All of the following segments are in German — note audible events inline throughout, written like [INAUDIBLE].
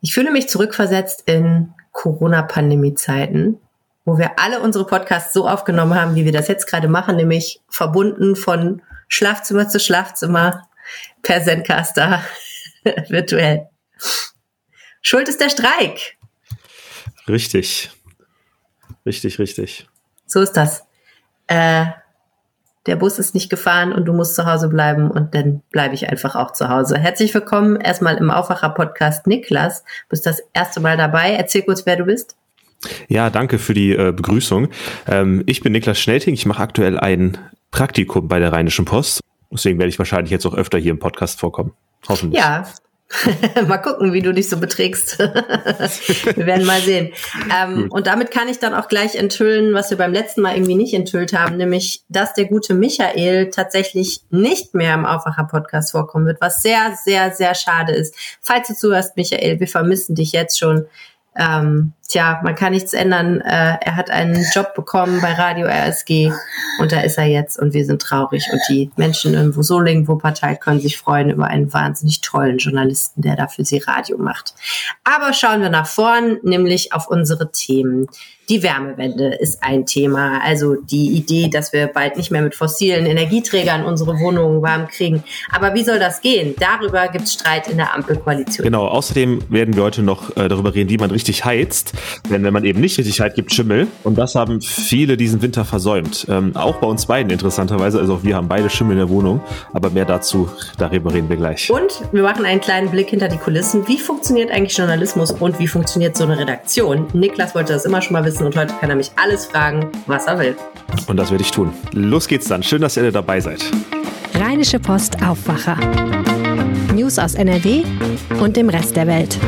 Ich fühle mich zurückversetzt in Corona-Pandemie-Zeiten, wo wir alle unsere Podcasts so aufgenommen haben, wie wir das jetzt gerade machen, nämlich verbunden von Schlafzimmer zu Schlafzimmer per Zencaster [LAUGHS] virtuell. Schuld ist der Streik. Richtig. Richtig, richtig. So ist das. Äh, der Bus ist nicht gefahren und du musst zu Hause bleiben und dann bleibe ich einfach auch zu Hause. Herzlich willkommen erstmal im Aufwacher-Podcast Niklas. Du bist das erste Mal dabei. Erzähl kurz, wer du bist. Ja, danke für die äh, Begrüßung. Ähm, ich bin Niklas Schnelting. Ich mache aktuell ein Praktikum bei der Rheinischen Post. Deswegen werde ich wahrscheinlich jetzt auch öfter hier im Podcast vorkommen. Hoffentlich. Ja, [LAUGHS] mal gucken, wie du dich so beträgst. [LAUGHS] wir werden mal sehen. Ähm, und damit kann ich dann auch gleich enthüllen, was wir beim letzten Mal irgendwie nicht enthüllt haben, nämlich, dass der gute Michael tatsächlich nicht mehr im Aufwacher-Podcast vorkommen wird, was sehr, sehr, sehr schade ist. Falls du zuhörst, Michael, wir vermissen dich jetzt schon. Ähm, tja, man kann nichts ändern. Äh, er hat einen Job bekommen bei Radio RSG und da ist er jetzt und wir sind traurig. Und die Menschen in Solingen, Wuppertal können sich freuen über einen wahnsinnig tollen Journalisten, der da für sie Radio macht. Aber schauen wir nach vorn, nämlich auf unsere Themen. Die Wärmewende ist ein Thema. Also die Idee, dass wir bald nicht mehr mit fossilen Energieträgern unsere Wohnungen warm kriegen. Aber wie soll das gehen? Darüber gibt es Streit in der Ampelkoalition. Genau, außerdem werden wir heute noch äh, darüber reden, wie man richtig heizt. Denn wenn man eben nicht richtig heizt, gibt Schimmel. Und das haben viele diesen Winter versäumt. Ähm, auch bei uns beiden interessanterweise. Also wir haben beide Schimmel in der Wohnung. Aber mehr dazu, darüber reden wir gleich. Und wir machen einen kleinen Blick hinter die Kulissen. Wie funktioniert eigentlich Journalismus und wie funktioniert so eine Redaktion? Niklas wollte das immer schon mal wissen wissen und heute kann er mich alles fragen, was er will. Und das werde ich tun. Los geht's dann. Schön, dass ihr dabei seid. Rheinische Post Aufwacher. News aus NRW und dem Rest der Welt.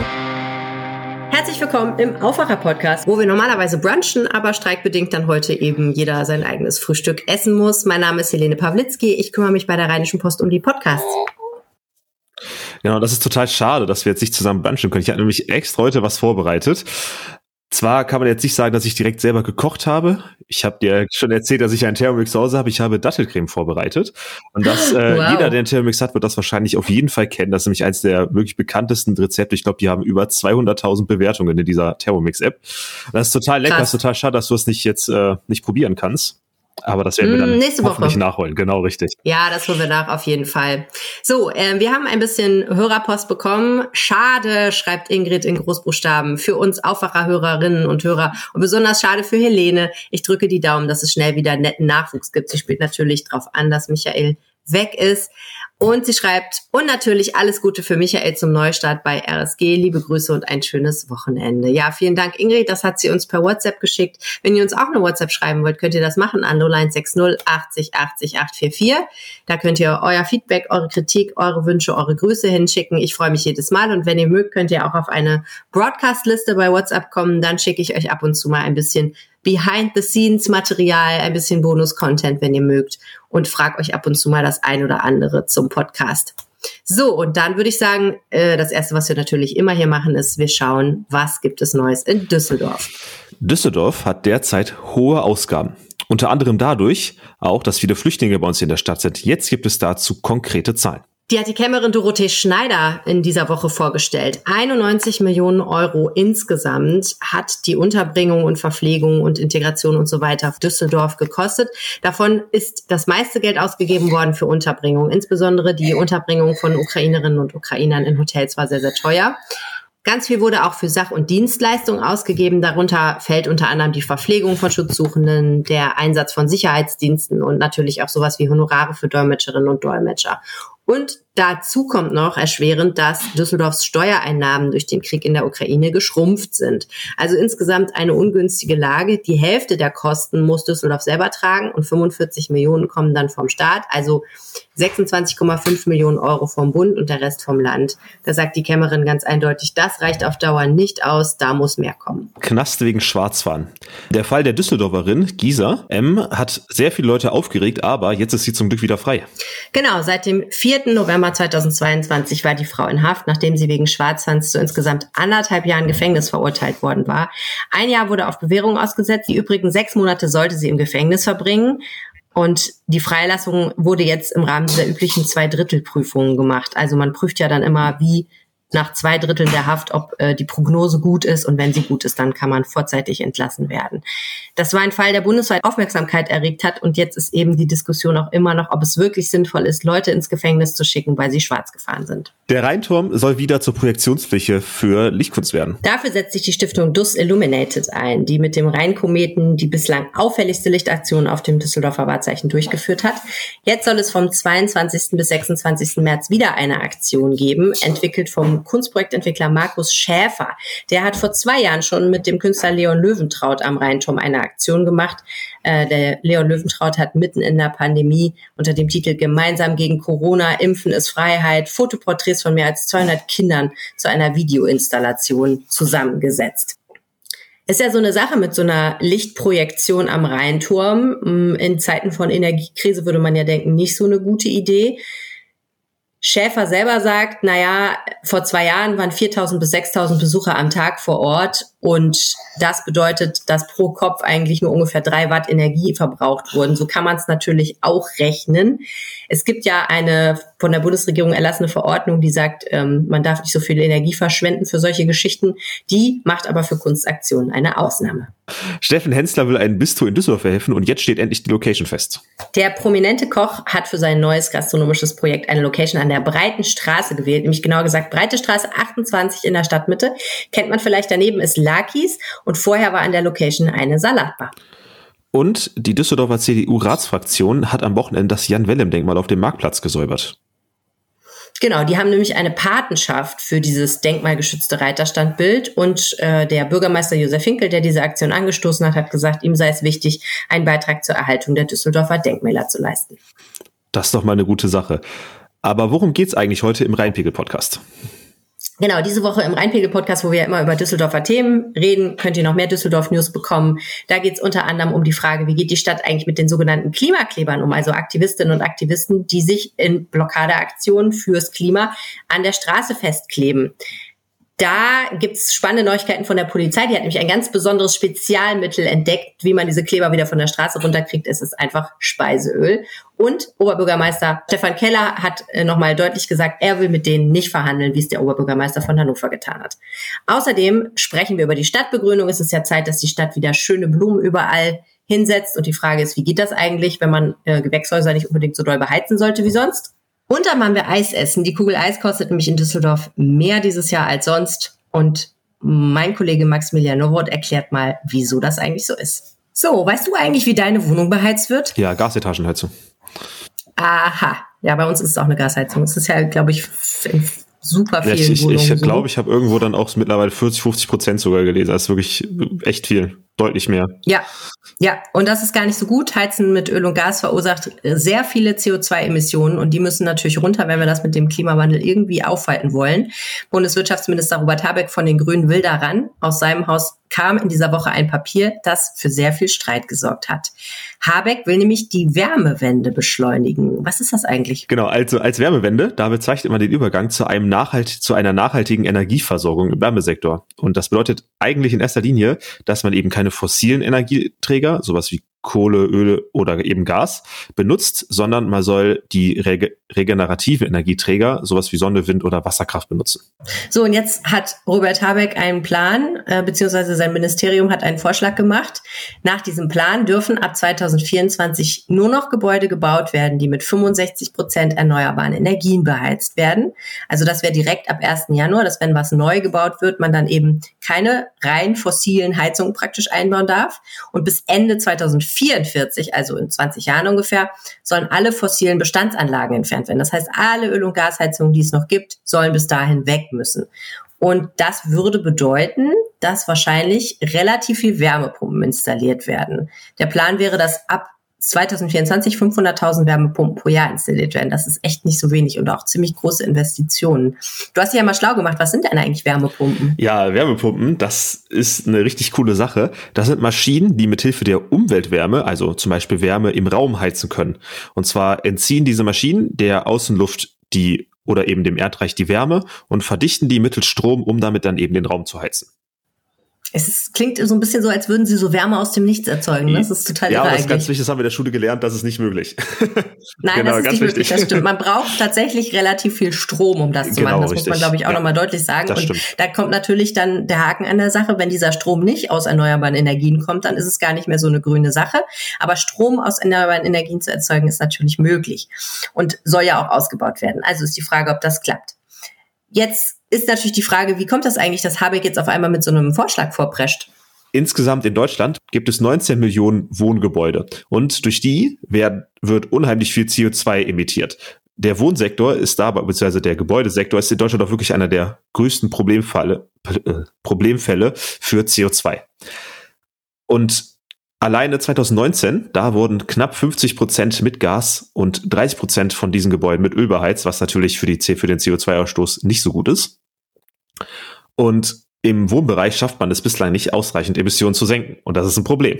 Herzlich willkommen im Aufwacher-Podcast, wo wir normalerweise brunchen, aber streikbedingt dann heute eben jeder sein eigenes Frühstück essen muss. Mein Name ist Helene Pawlitzki. Ich kümmere mich bei der Rheinischen Post um die Podcasts. Genau, das ist total schade, dass wir jetzt nicht zusammen brunchen können. Ich habe nämlich extra heute was vorbereitet. Zwar kann man jetzt nicht sagen, dass ich direkt selber gekocht habe. Ich habe dir schon erzählt, dass ich einen Thermomix zu Hause habe. Ich habe Dattelcreme vorbereitet. Und das, äh, wow. jeder, der einen Thermomix hat, wird das wahrscheinlich auf jeden Fall kennen. Das ist nämlich eines der wirklich bekanntesten Rezepte. Ich glaube, die haben über 200.000 Bewertungen in dieser Thermomix-App. Das ist total lecker. Krass. ist total schade, dass du es nicht jetzt äh, nicht probieren kannst. Aber das werden wir dann mm, nächste Woche nachholen. Genau, richtig. Ja, das holen wir nach, auf jeden Fall. So, äh, wir haben ein bisschen Hörerpost bekommen. Schade, schreibt Ingrid in Großbuchstaben, für uns Aufwacherhörerinnen und Hörer. Und besonders schade für Helene. Ich drücke die Daumen, dass es schnell wieder netten Nachwuchs gibt. Sie spielt natürlich darauf an, dass Michael weg ist. Und sie schreibt, und natürlich alles Gute für Michael zum Neustart bei RSG. Liebe Grüße und ein schönes Wochenende. Ja, vielen Dank, Ingrid. Das hat sie uns per WhatsApp geschickt. Wenn ihr uns auch eine WhatsApp schreiben wollt, könnt ihr das machen an 0160 80 80 844. Da könnt ihr euer Feedback, eure Kritik, eure Wünsche, eure Grüße hinschicken. Ich freue mich jedes Mal. Und wenn ihr mögt, könnt ihr auch auf eine Broadcast-Liste bei WhatsApp kommen. Dann schicke ich euch ab und zu mal ein bisschen Behind-the-Scenes-Material, ein bisschen Bonus-Content, wenn ihr mögt und frag euch ab und zu mal das ein oder andere zum Podcast. So, und dann würde ich sagen, äh, das Erste, was wir natürlich immer hier machen, ist, wir schauen, was gibt es Neues in Düsseldorf. Düsseldorf hat derzeit hohe Ausgaben. Unter anderem dadurch auch, dass viele Flüchtlinge bei uns in der Stadt sind. Jetzt gibt es dazu konkrete Zahlen. Die hat die Kämmerin Dorothee Schneider in dieser Woche vorgestellt. 91 Millionen Euro insgesamt hat die Unterbringung und Verpflegung und Integration und so weiter Düsseldorf gekostet. Davon ist das meiste Geld ausgegeben worden für Unterbringung. Insbesondere die Unterbringung von Ukrainerinnen und Ukrainern in Hotels war sehr, sehr teuer. Ganz viel wurde auch für Sach- und Dienstleistungen ausgegeben. Darunter fällt unter anderem die Verpflegung von Schutzsuchenden, der Einsatz von Sicherheitsdiensten und natürlich auch sowas wie Honorare für Dolmetscherinnen und Dolmetscher. Und dazu kommt noch erschwerend, dass Düsseldorfs Steuereinnahmen durch den Krieg in der Ukraine geschrumpft sind. Also insgesamt eine ungünstige Lage. Die Hälfte der Kosten muss Düsseldorf selber tragen und 45 Millionen kommen dann vom Staat. Also 26,5 Millionen Euro vom Bund und der Rest vom Land. Da sagt die Kämmerin ganz eindeutig, das reicht auf Dauer nicht aus, da muss mehr kommen. Knast wegen Schwarzfahren. Der Fall der Düsseldorferin Gisa M hat sehr viele Leute aufgeregt, aber jetzt ist sie zum Glück wieder frei. Genau, seit dem 4. November 2022 war die Frau in Haft, nachdem sie wegen Schwarzfahrens zu insgesamt anderthalb Jahren Gefängnis verurteilt worden war. Ein Jahr wurde auf Bewährung ausgesetzt, die übrigen sechs Monate sollte sie im Gefängnis verbringen. Und die Freilassung wurde jetzt im Rahmen dieser üblichen Zweidrittelprüfungen gemacht. Also man prüft ja dann immer, wie nach zwei Dritteln der Haft, ob äh, die Prognose gut ist und wenn sie gut ist, dann kann man vorzeitig entlassen werden. Das war ein Fall, der bundesweit Aufmerksamkeit erregt hat und jetzt ist eben die Diskussion auch immer noch, ob es wirklich sinnvoll ist, Leute ins Gefängnis zu schicken, weil sie schwarz gefahren sind. Der Rheinturm soll wieder zur Projektionsfläche für Lichtkunst werden. Dafür setzt sich die Stiftung DUS Illuminated ein, die mit dem Rheinkometen die bislang auffälligste Lichtaktion auf dem Düsseldorfer Wahrzeichen durchgeführt hat. Jetzt soll es vom 22. bis 26. März wieder eine Aktion geben, entwickelt vom Kunstprojektentwickler Markus Schäfer. Der hat vor zwei Jahren schon mit dem Künstler Leon Löwentraut am Rheinturm eine Aktion gemacht. Äh, der Leon Löwentraut hat mitten in der Pandemie unter dem Titel Gemeinsam gegen Corona, Impfen ist Freiheit, Fotoporträts von mehr als 200 Kindern zu einer Videoinstallation zusammengesetzt. Ist ja so eine Sache mit so einer Lichtprojektion am Rheinturm. In Zeiten von Energiekrise würde man ja denken, nicht so eine gute Idee. Schäfer selber sagt, naja, vor zwei Jahren waren 4000 bis 6000 Besucher am Tag vor Ort und das bedeutet, dass pro Kopf eigentlich nur ungefähr drei Watt Energie verbraucht wurden. So kann man es natürlich auch rechnen. Es gibt ja eine von der Bundesregierung erlassene Verordnung, die sagt, ähm, man darf nicht so viel Energie verschwenden für solche Geschichten. Die macht aber für Kunstaktionen eine Ausnahme. Steffen Hensler will ein Bistro in Düsseldorf verhelfen und jetzt steht endlich die Location fest. Der prominente Koch hat für sein neues gastronomisches Projekt eine Location an der Breiten Straße gewählt, nämlich genauer gesagt Breite Straße 28 in der Stadtmitte. Kennt man vielleicht daneben ist Lakis und vorher war an der Location eine Salatbar. Und die Düsseldorfer CDU-Ratsfraktion hat am Wochenende das Jan-Wellem-Denkmal auf dem Marktplatz gesäubert. Genau, die haben nämlich eine Patenschaft für dieses denkmalgeschützte Reiterstandbild und äh, der Bürgermeister Josef Hinkel, der diese Aktion angestoßen hat, hat gesagt, ihm sei es wichtig, einen Beitrag zur Erhaltung der Düsseldorfer Denkmäler zu leisten. Das ist doch mal eine gute Sache. Aber worum geht's eigentlich heute im Rheinpegel-Podcast? Genau, diese Woche im Rheinpegel-Podcast, wo wir immer über Düsseldorfer Themen reden, könnt ihr noch mehr Düsseldorf-News bekommen. Da geht es unter anderem um die Frage, wie geht die Stadt eigentlich mit den sogenannten Klimaklebern um, also Aktivistinnen und Aktivisten, die sich in Blockadeaktionen fürs Klima an der Straße festkleben. Da gibt's spannende Neuigkeiten von der Polizei. Die hat nämlich ein ganz besonderes Spezialmittel entdeckt, wie man diese Kleber wieder von der Straße runterkriegt. Es ist einfach Speiseöl. Und Oberbürgermeister Stefan Keller hat äh, nochmal deutlich gesagt, er will mit denen nicht verhandeln, wie es der Oberbürgermeister von Hannover getan hat. Außerdem sprechen wir über die Stadtbegrünung. Es ist ja Zeit, dass die Stadt wieder schöne Blumen überall hinsetzt. Und die Frage ist, wie geht das eigentlich, wenn man äh, Gewächshäuser nicht unbedingt so doll beheizen sollte wie sonst? Und dann machen wir Eis essen. Die Kugel Eis kostet nämlich in Düsseldorf mehr dieses Jahr als sonst. Und mein Kollege Maximilian Nowot erklärt mal, wieso das eigentlich so ist. So, weißt du eigentlich, wie deine Wohnung beheizt wird? Ja, Gasetagenheizung. Aha. Ja, bei uns ist es auch eine Gasheizung. Es ist ja, glaube ich, in super vielen ja, ich, Wohnungen. Ich, ich glaube, ich habe irgendwo dann auch mittlerweile 40, 50 Prozent sogar gelesen. Das ist wirklich echt viel deutlich mehr. Ja, ja, und das ist gar nicht so gut. Heizen mit Öl und Gas verursacht sehr viele CO2-Emissionen und die müssen natürlich runter, wenn wir das mit dem Klimawandel irgendwie aufhalten wollen. Bundeswirtschaftsminister Robert Habeck von den Grünen will daran. Aus seinem Haus kam in dieser Woche ein Papier, das für sehr viel Streit gesorgt hat. Habeck will nämlich die Wärmewende beschleunigen. Was ist das eigentlich? Genau, also als Wärmewende, da bezeichnet man den Übergang zu einem nachhalt, zu einer nachhaltigen Energieversorgung im Wärmesektor. Und das bedeutet eigentlich in erster Linie, dass man eben keine fossilen Energieträger, sowas wie Kohle, Öl oder eben Gas benutzt, sondern man soll die rege regenerative Energieträger, sowas wie Sonne, Wind oder Wasserkraft benutzen. So, und jetzt hat Robert Habeck einen Plan, äh, beziehungsweise sein Ministerium hat einen Vorschlag gemacht. Nach diesem Plan dürfen ab 2024 nur noch Gebäude gebaut werden, die mit 65 Prozent erneuerbaren Energien beheizt werden. Also das wäre direkt ab 1. Januar, dass wenn was neu gebaut wird, man dann eben keine rein fossilen Heizungen praktisch einbauen darf. Und bis Ende 2024 2044, also in 20 Jahren ungefähr, sollen alle fossilen Bestandsanlagen entfernt werden. Das heißt, alle Öl- und Gasheizungen, die es noch gibt, sollen bis dahin weg müssen. Und das würde bedeuten, dass wahrscheinlich relativ viel Wärmepumpen installiert werden. Der Plan wäre, dass ab 2024 500.000 Wärmepumpen pro Jahr installiert werden. Das ist echt nicht so wenig und auch ziemlich große Investitionen. Du hast dich ja mal schlau gemacht. Was sind denn eigentlich Wärmepumpen? Ja, Wärmepumpen, das ist eine richtig coole Sache. Das sind Maschinen, die mithilfe der Umweltwärme, also zum Beispiel Wärme im Raum heizen können. Und zwar entziehen diese Maschinen der Außenluft die oder eben dem Erdreich die Wärme und verdichten die mittels Strom, um damit dann eben den Raum zu heizen. Es ist, klingt so ein bisschen so, als würden sie so Wärme aus dem Nichts erzeugen. Das ist total Ja, aber das ist ganz wichtig, das haben wir in der Schule gelernt, das ist nicht möglich. [LAUGHS] Nein, Genau, das ist ganz nicht möglich, wichtig. das stimmt. Man [LAUGHS] braucht tatsächlich relativ viel Strom, um das zu Genau, machen. Das muss man, richtig. glaube ich, auch Ja. nochmal deutlich sagen. Das Und stimmt. da kommt natürlich dann der Haken an der Sache. Wenn dieser Strom nicht aus erneuerbaren Energien kommt, dann ist es gar nicht mehr so eine grüne Sache. Aber Strom aus erneuerbaren Energien zu erzeugen, ist natürlich möglich und soll ja auch ausgebaut werden. Also ist die Frage, ob das klappt. Jetzt ist natürlich die Frage, wie kommt das eigentlich, dass Habeck jetzt auf einmal mit so einem Vorschlag vorprescht? Insgesamt in Deutschland gibt es 19 Millionen Wohngebäude und durch die werden, wird unheimlich viel CO2 emittiert. Der Wohnsektor ist da, beziehungsweise der Gebäudesektor ist in Deutschland auch wirklich einer der größten Problemfälle, äh, Problemfälle für CO2. Und alleine 2019, da wurden knapp 50 Prozent mit Gas und 30 Prozent von diesen Gebäuden mit Öl beheizt, was natürlich für, die, für den CO2-Ausstoß nicht so gut ist. Und im Wohnbereich schafft man es bislang nicht, ausreichend Emissionen zu senken. Und das ist ein Problem.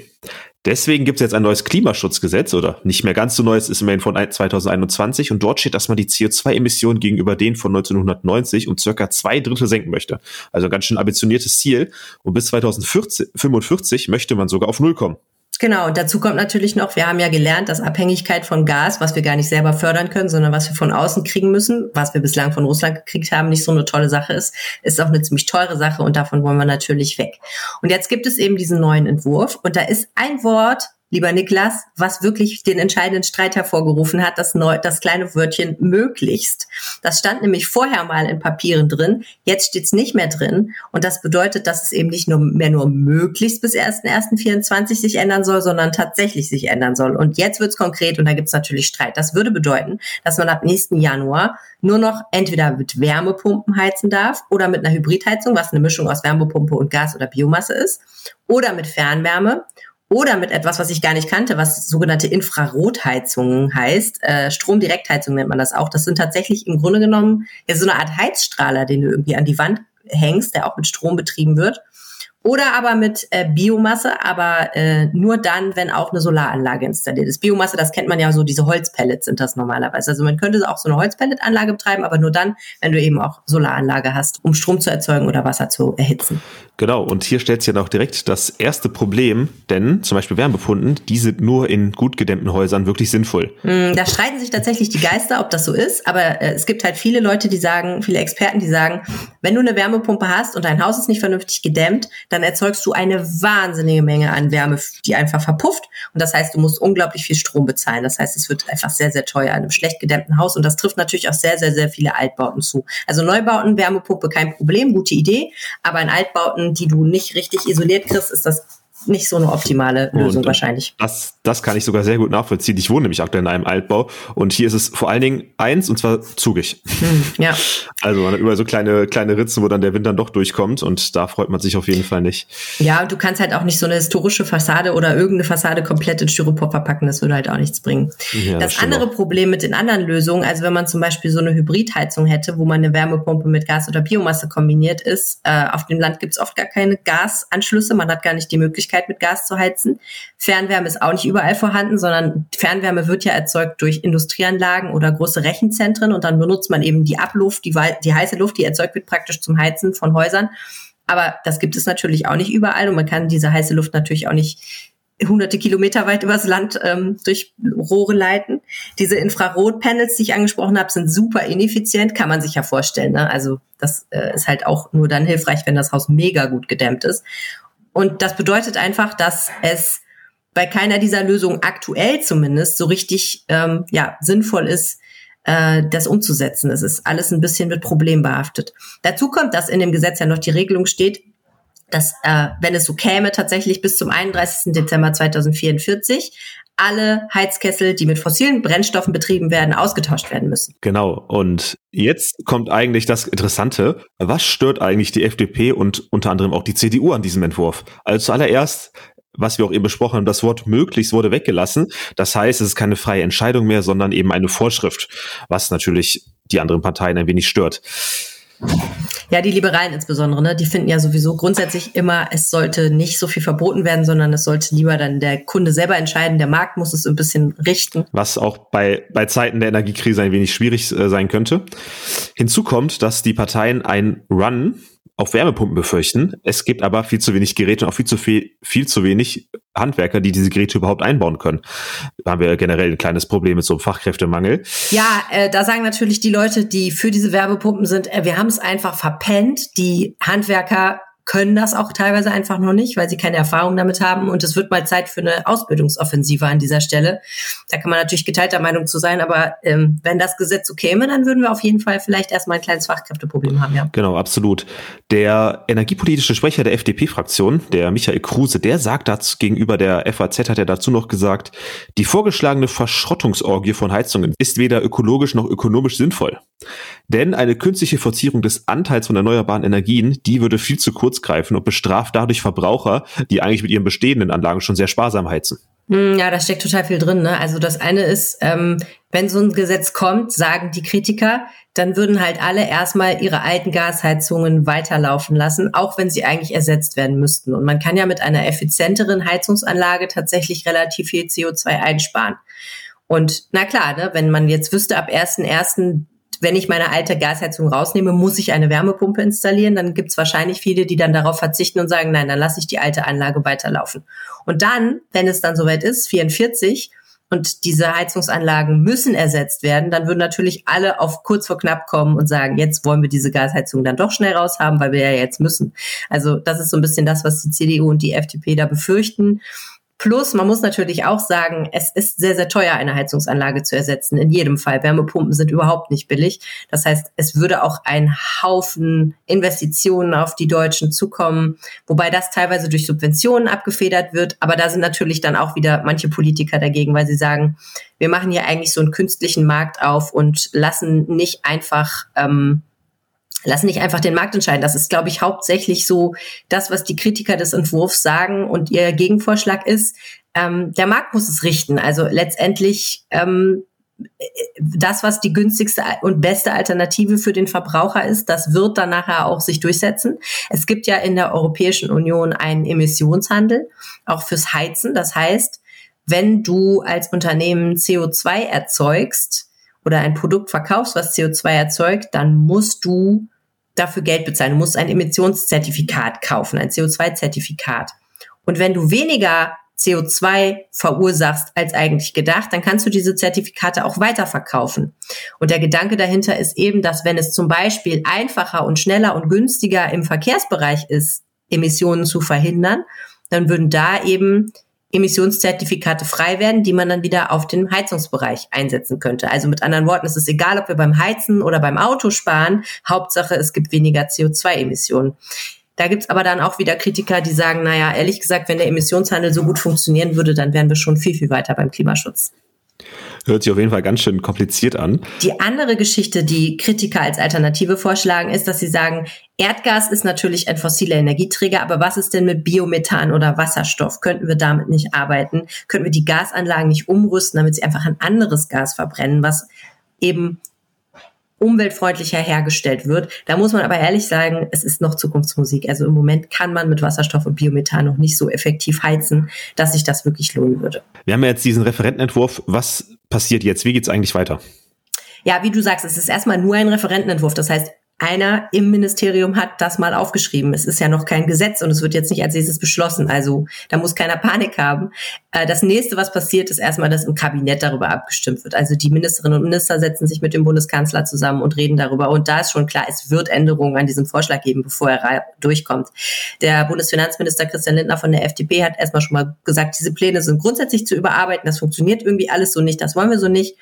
Deswegen gibt es jetzt ein neues Klimaschutzgesetz oder nicht mehr ganz so neues, ist immerhin von ein- 2021 und dort steht, dass man die CO2-Emissionen gegenüber denen von 1990 um circa zwei Drittel senken möchte. Also ein ganz schön ambitioniertes Ziel. Und bis 2045 möchte man sogar auf Null kommen. Genau, und dazu kommt natürlich noch, wir haben ja gelernt, dass Abhängigkeit von Gas, was wir gar nicht selber fördern können, sondern was wir von außen kriegen müssen, was wir bislang von Russland gekriegt haben, nicht so eine tolle Sache ist, ist auch eine ziemlich teure Sache und davon wollen wir natürlich weg. Und jetzt gibt es eben diesen neuen Entwurf und da ist ein Wort, lieber Niklas, was wirklich den entscheidenden Streit hervorgerufen hat, das, neu, das kleine Wörtchen möglichst. Das stand nämlich vorher mal in Papieren drin, jetzt steht es nicht mehr drin und das bedeutet, dass es eben nicht nur mehr nur möglichst bis 1.1.24 sich ändern soll, sondern tatsächlich sich ändern soll. Und jetzt wird es konkret und da gibt es natürlich Streit. Das würde bedeuten, dass man ab nächsten Januar nur noch entweder mit Wärmepumpen heizen darf oder mit einer Hybridheizung, was eine Mischung aus Wärmepumpe und Gas oder Biomasse ist, oder mit Fernwärme oder mit etwas, was ich gar nicht kannte, was sogenannte Infrarotheizungen heißt. Äh, Stromdirektheizung nennt man das auch. Das sind tatsächlich im Grunde genommen ja, so eine Art Heizstrahler, den du irgendwie an die Wand hängst, der auch mit Strom betrieben wird. Oder aber mit äh, Biomasse, aber äh, nur dann, wenn auch eine Solaranlage installiert ist. Biomasse, das kennt man ja so, diese Holzpellets sind das normalerweise. Also man könnte auch so eine Holzpelletanlage betreiben, aber nur dann, wenn du eben auch Solaranlage hast, um Strom zu erzeugen oder Wasser zu erhitzen. Genau, und hier stellt sich ja auch direkt das erste Problem, denn zum Beispiel Wärmepumpen, die sind nur in gut gedämmten Häusern wirklich sinnvoll. Mm, Da streiten sich tatsächlich die Geister, ob das so ist, aber äh, es gibt halt viele Leute, die sagen, viele Experten, die sagen, wenn du eine Wärmepumpe hast und dein Haus ist nicht vernünftig gedämmt, dann erzeugst du eine wahnsinnige Menge an Wärme, die einfach verpufft. Und das heißt, du musst unglaublich viel Strom bezahlen. Das heißt, es wird einfach sehr, sehr teuer in einem schlecht gedämmten Haus. Und das trifft natürlich auch sehr, sehr, sehr viele Altbauten zu. Also Neubauten, Wärmepumpe, kein Problem, gute Idee. Aber in Altbauten, die du nicht richtig isoliert kriegst, ist das nicht so eine optimale Lösung Und wahrscheinlich. Das, das kann ich sogar sehr gut nachvollziehen. Ich wohne nämlich aktuell in einem Altbau und hier ist es vor allen Dingen eins und zwar zugig. Hm, ja. [LAUGHS] Also man hat überall so kleine, kleine Ritzen, wo dann der Wind dann doch durchkommt und da freut man sich auf jeden Fall nicht. Ja, und du kannst halt auch nicht so eine historische Fassade oder irgendeine Fassade komplett in Styropor verpacken, das würde halt auch nichts bringen. Ja, das stimmt andere auch. Problem mit den anderen Lösungen, also wenn man zum Beispiel so eine Hybridheizung hätte, wo man eine Wärmepumpe mit Gas oder Biomasse kombiniert ist, äh, auf dem Land gibt es oft gar keine Gasanschlüsse, man hat gar nicht die Möglichkeit, mit Gas zu heizen. Fernwärme ist auch nicht überall vorhanden, sondern Fernwärme wird ja erzeugt durch Industrieanlagen oder große Rechenzentren und dann benutzt man eben die Abluft, die, die heiße Luft, die erzeugt wird praktisch zum Heizen von Häusern. Aber das gibt es natürlich auch nicht überall und man kann diese heiße Luft natürlich auch nicht hunderte Kilometer weit übers Land ähm, durch Rohre leiten. Diese Infrarotpanels, die ich angesprochen habe, sind super ineffizient, kann man sich ja vorstellen. Ne? Also das äh, ist halt auch nur dann hilfreich, wenn das Haus mega gut gedämmt ist. Und das bedeutet einfach, dass es bei keiner dieser Lösungen aktuell zumindest so richtig ähm, ja, sinnvoll ist, äh, das umzusetzen. Es ist alles ein bisschen mit Problem behaftet. Dazu kommt, dass in dem Gesetz ja noch die Regelung steht, dass, äh, wenn es so käme, tatsächlich bis zum 31. Dezember 2044 alle Heizkessel, die mit fossilen Brennstoffen betrieben werden, ausgetauscht werden müssen. Genau. Und jetzt kommt eigentlich das Interessante. Was stört eigentlich die FDP und unter anderem auch die CDU an diesem Entwurf? Also zuallererst, was wir auch eben besprochen haben, das Wort möglichst wurde weggelassen. Das heißt, es ist keine freie Entscheidung mehr, sondern eben eine Vorschrift, was natürlich die anderen Parteien ein wenig stört. Ja, die Liberalen insbesondere, ne, die finden ja sowieso grundsätzlich immer, es sollte nicht so viel verboten werden, sondern es sollte lieber dann der Kunde selber entscheiden. Der Markt muss es ein bisschen richten. was auch bei, bei Zeiten der Energiekrise ein wenig schwierig äh, sein könnte. Hinzu kommt, dass die Parteien einen Run auf Wärmepumpen befürchten. Es gibt aber viel zu wenig Geräte und auch viel zu viel, viel zu wenig Handwerker, die diese Geräte überhaupt einbauen können. Da haben wir generell ein kleines Problem mit so einem Fachkräftemangel. Ja, äh, da sagen natürlich die Leute, die für diese Wärmepumpen sind, äh, wir haben es einfach verpennt. Die Handwerker können das auch teilweise einfach noch nicht, weil sie keine Erfahrung damit haben. Und es wird mal Zeit für eine Ausbildungsoffensive an dieser Stelle. Da kann man natürlich geteilter Meinung zu sein, aber ähm, wenn das Gesetz so käme, dann würden wir auf jeden Fall vielleicht erstmal ein kleines Fachkräfteproblem haben, ja. Genau, absolut. Der energiepolitische Sprecher der FDP-Fraktion, der Michael Kruse, der sagt dazu gegenüber der FAZ, hat er dazu noch gesagt, die vorgeschlagene Verschrottungsorgie von Heizungen ist weder ökologisch noch ökonomisch sinnvoll. Denn eine künstliche Verzierung des Anteils von erneuerbaren Energien, die würde viel zu kurz greifen und bestraft dadurch Verbraucher, die eigentlich mit ihren bestehenden Anlagen schon sehr sparsam heizen. Hm, ja, da steckt total viel drin. Ne? Also das eine ist, ähm, wenn so ein Gesetz kommt, sagen die Kritiker, dann würden halt alle erstmal ihre alten Gasheizungen weiterlaufen lassen, auch wenn sie eigentlich ersetzt werden müssten. Und man kann ja mit einer effizienteren Heizungsanlage tatsächlich relativ viel CO2 einsparen. Und na klar, ne, wenn man jetzt wüsste, ab 1.1 wenn ich meine alte Gasheizung rausnehme, muss ich eine Wärmepumpe installieren. Dann gibt es wahrscheinlich viele, die dann darauf verzichten und sagen, nein, dann lasse ich die alte Anlage weiterlaufen. Und dann, wenn es dann soweit ist, 44, und diese Heizungsanlagen müssen ersetzt werden, dann würden natürlich alle auf kurz vor knapp kommen und sagen, jetzt wollen wir diese Gasheizung dann doch schnell raushaben, weil wir ja jetzt müssen. Also das ist so ein bisschen das, was die CDU und die FDP da befürchten. Plus, man muss natürlich auch sagen, es ist sehr, sehr teuer, eine Heizungsanlage zu ersetzen. In jedem Fall. Wärmepumpen sind überhaupt nicht billig. Das heißt, es würde auch ein Haufen Investitionen auf die Deutschen zukommen, wobei das teilweise durch Subventionen abgefedert wird. Aber da sind natürlich dann auch wieder manche Politiker dagegen, weil sie sagen, wir machen hier eigentlich so einen künstlichen Markt auf und lassen nicht einfach ähm, lassen nicht einfach den Markt entscheiden. Das ist, glaube ich, hauptsächlich so das, was die Kritiker des Entwurfs sagen und ihr Gegenvorschlag ist. Ähm, der Markt muss es richten. Also letztendlich ähm, das, was die günstigste und beste Alternative für den Verbraucher ist, das wird dann nachher auch sich durchsetzen. Es gibt ja in der Europäischen Union einen Emissionshandel, auch fürs Heizen. Das heißt, wenn du als Unternehmen CO2 erzeugst, oder ein Produkt verkaufst, was CO2 erzeugt, dann musst du dafür Geld bezahlen. Du musst ein Emissionszertifikat kaufen, ein CO2-Zertifikat. Und wenn du weniger CO2 verursachst als eigentlich gedacht, dann kannst du diese Zertifikate auch weiterverkaufen. Und der Gedanke dahinter ist eben, dass wenn es zum Beispiel einfacher und schneller und günstiger im Verkehrsbereich ist, Emissionen zu verhindern, dann würden da eben Emissionszertifikate frei werden, die man dann wieder auf den Heizungsbereich einsetzen könnte. Also mit anderen Worten, es ist egal, ob wir beim Heizen oder beim Auto sparen. Hauptsache, es gibt weniger CO2-Emissionen. Da gibt's aber dann auch wieder Kritiker, die sagen, naja, ehrlich gesagt, wenn der Emissionshandel so gut funktionieren würde, dann wären wir schon viel, viel weiter beim Klimaschutz. Hört sich auf jeden Fall ganz schön kompliziert an. Die andere Geschichte, die Kritiker als Alternative vorschlagen, ist, dass sie sagen, Erdgas ist natürlich ein fossiler Energieträger, aber was ist denn mit Biomethan oder Wasserstoff? Könnten wir damit nicht arbeiten? Könnten wir die Gasanlagen nicht umrüsten, damit sie einfach ein anderes Gas verbrennen, was eben umweltfreundlicher hergestellt wird. Da muss man aber ehrlich sagen, es ist noch Zukunftsmusik. Also im Moment kann man mit Wasserstoff und Biomethan noch nicht so effektiv heizen, dass sich das wirklich lohnen würde. Wir haben ja jetzt diesen Referentenentwurf. Was passiert jetzt? Wie geht's eigentlich weiter? Ja, wie du sagst, es ist erstmal nur ein Referentenentwurf. Das heißt, einer im Ministerium hat das mal aufgeschrieben. Es ist ja noch kein Gesetz und es wird jetzt nicht als nächstes beschlossen. Also da muss keiner Panik haben. Äh, das nächste, was passiert, ist erstmal, dass im Kabinett darüber abgestimmt wird. Also die Ministerinnen und Minister setzen sich mit dem Bundeskanzler zusammen und reden darüber. Und da ist schon klar, es wird Änderungen an diesem Vorschlag geben, bevor er durchkommt. Der Bundesfinanzminister Christian Lindner von der FDP hat erstmal schon mal gesagt, diese Pläne sind grundsätzlich zu überarbeiten. Das funktioniert irgendwie alles so nicht. Das wollen wir so nicht.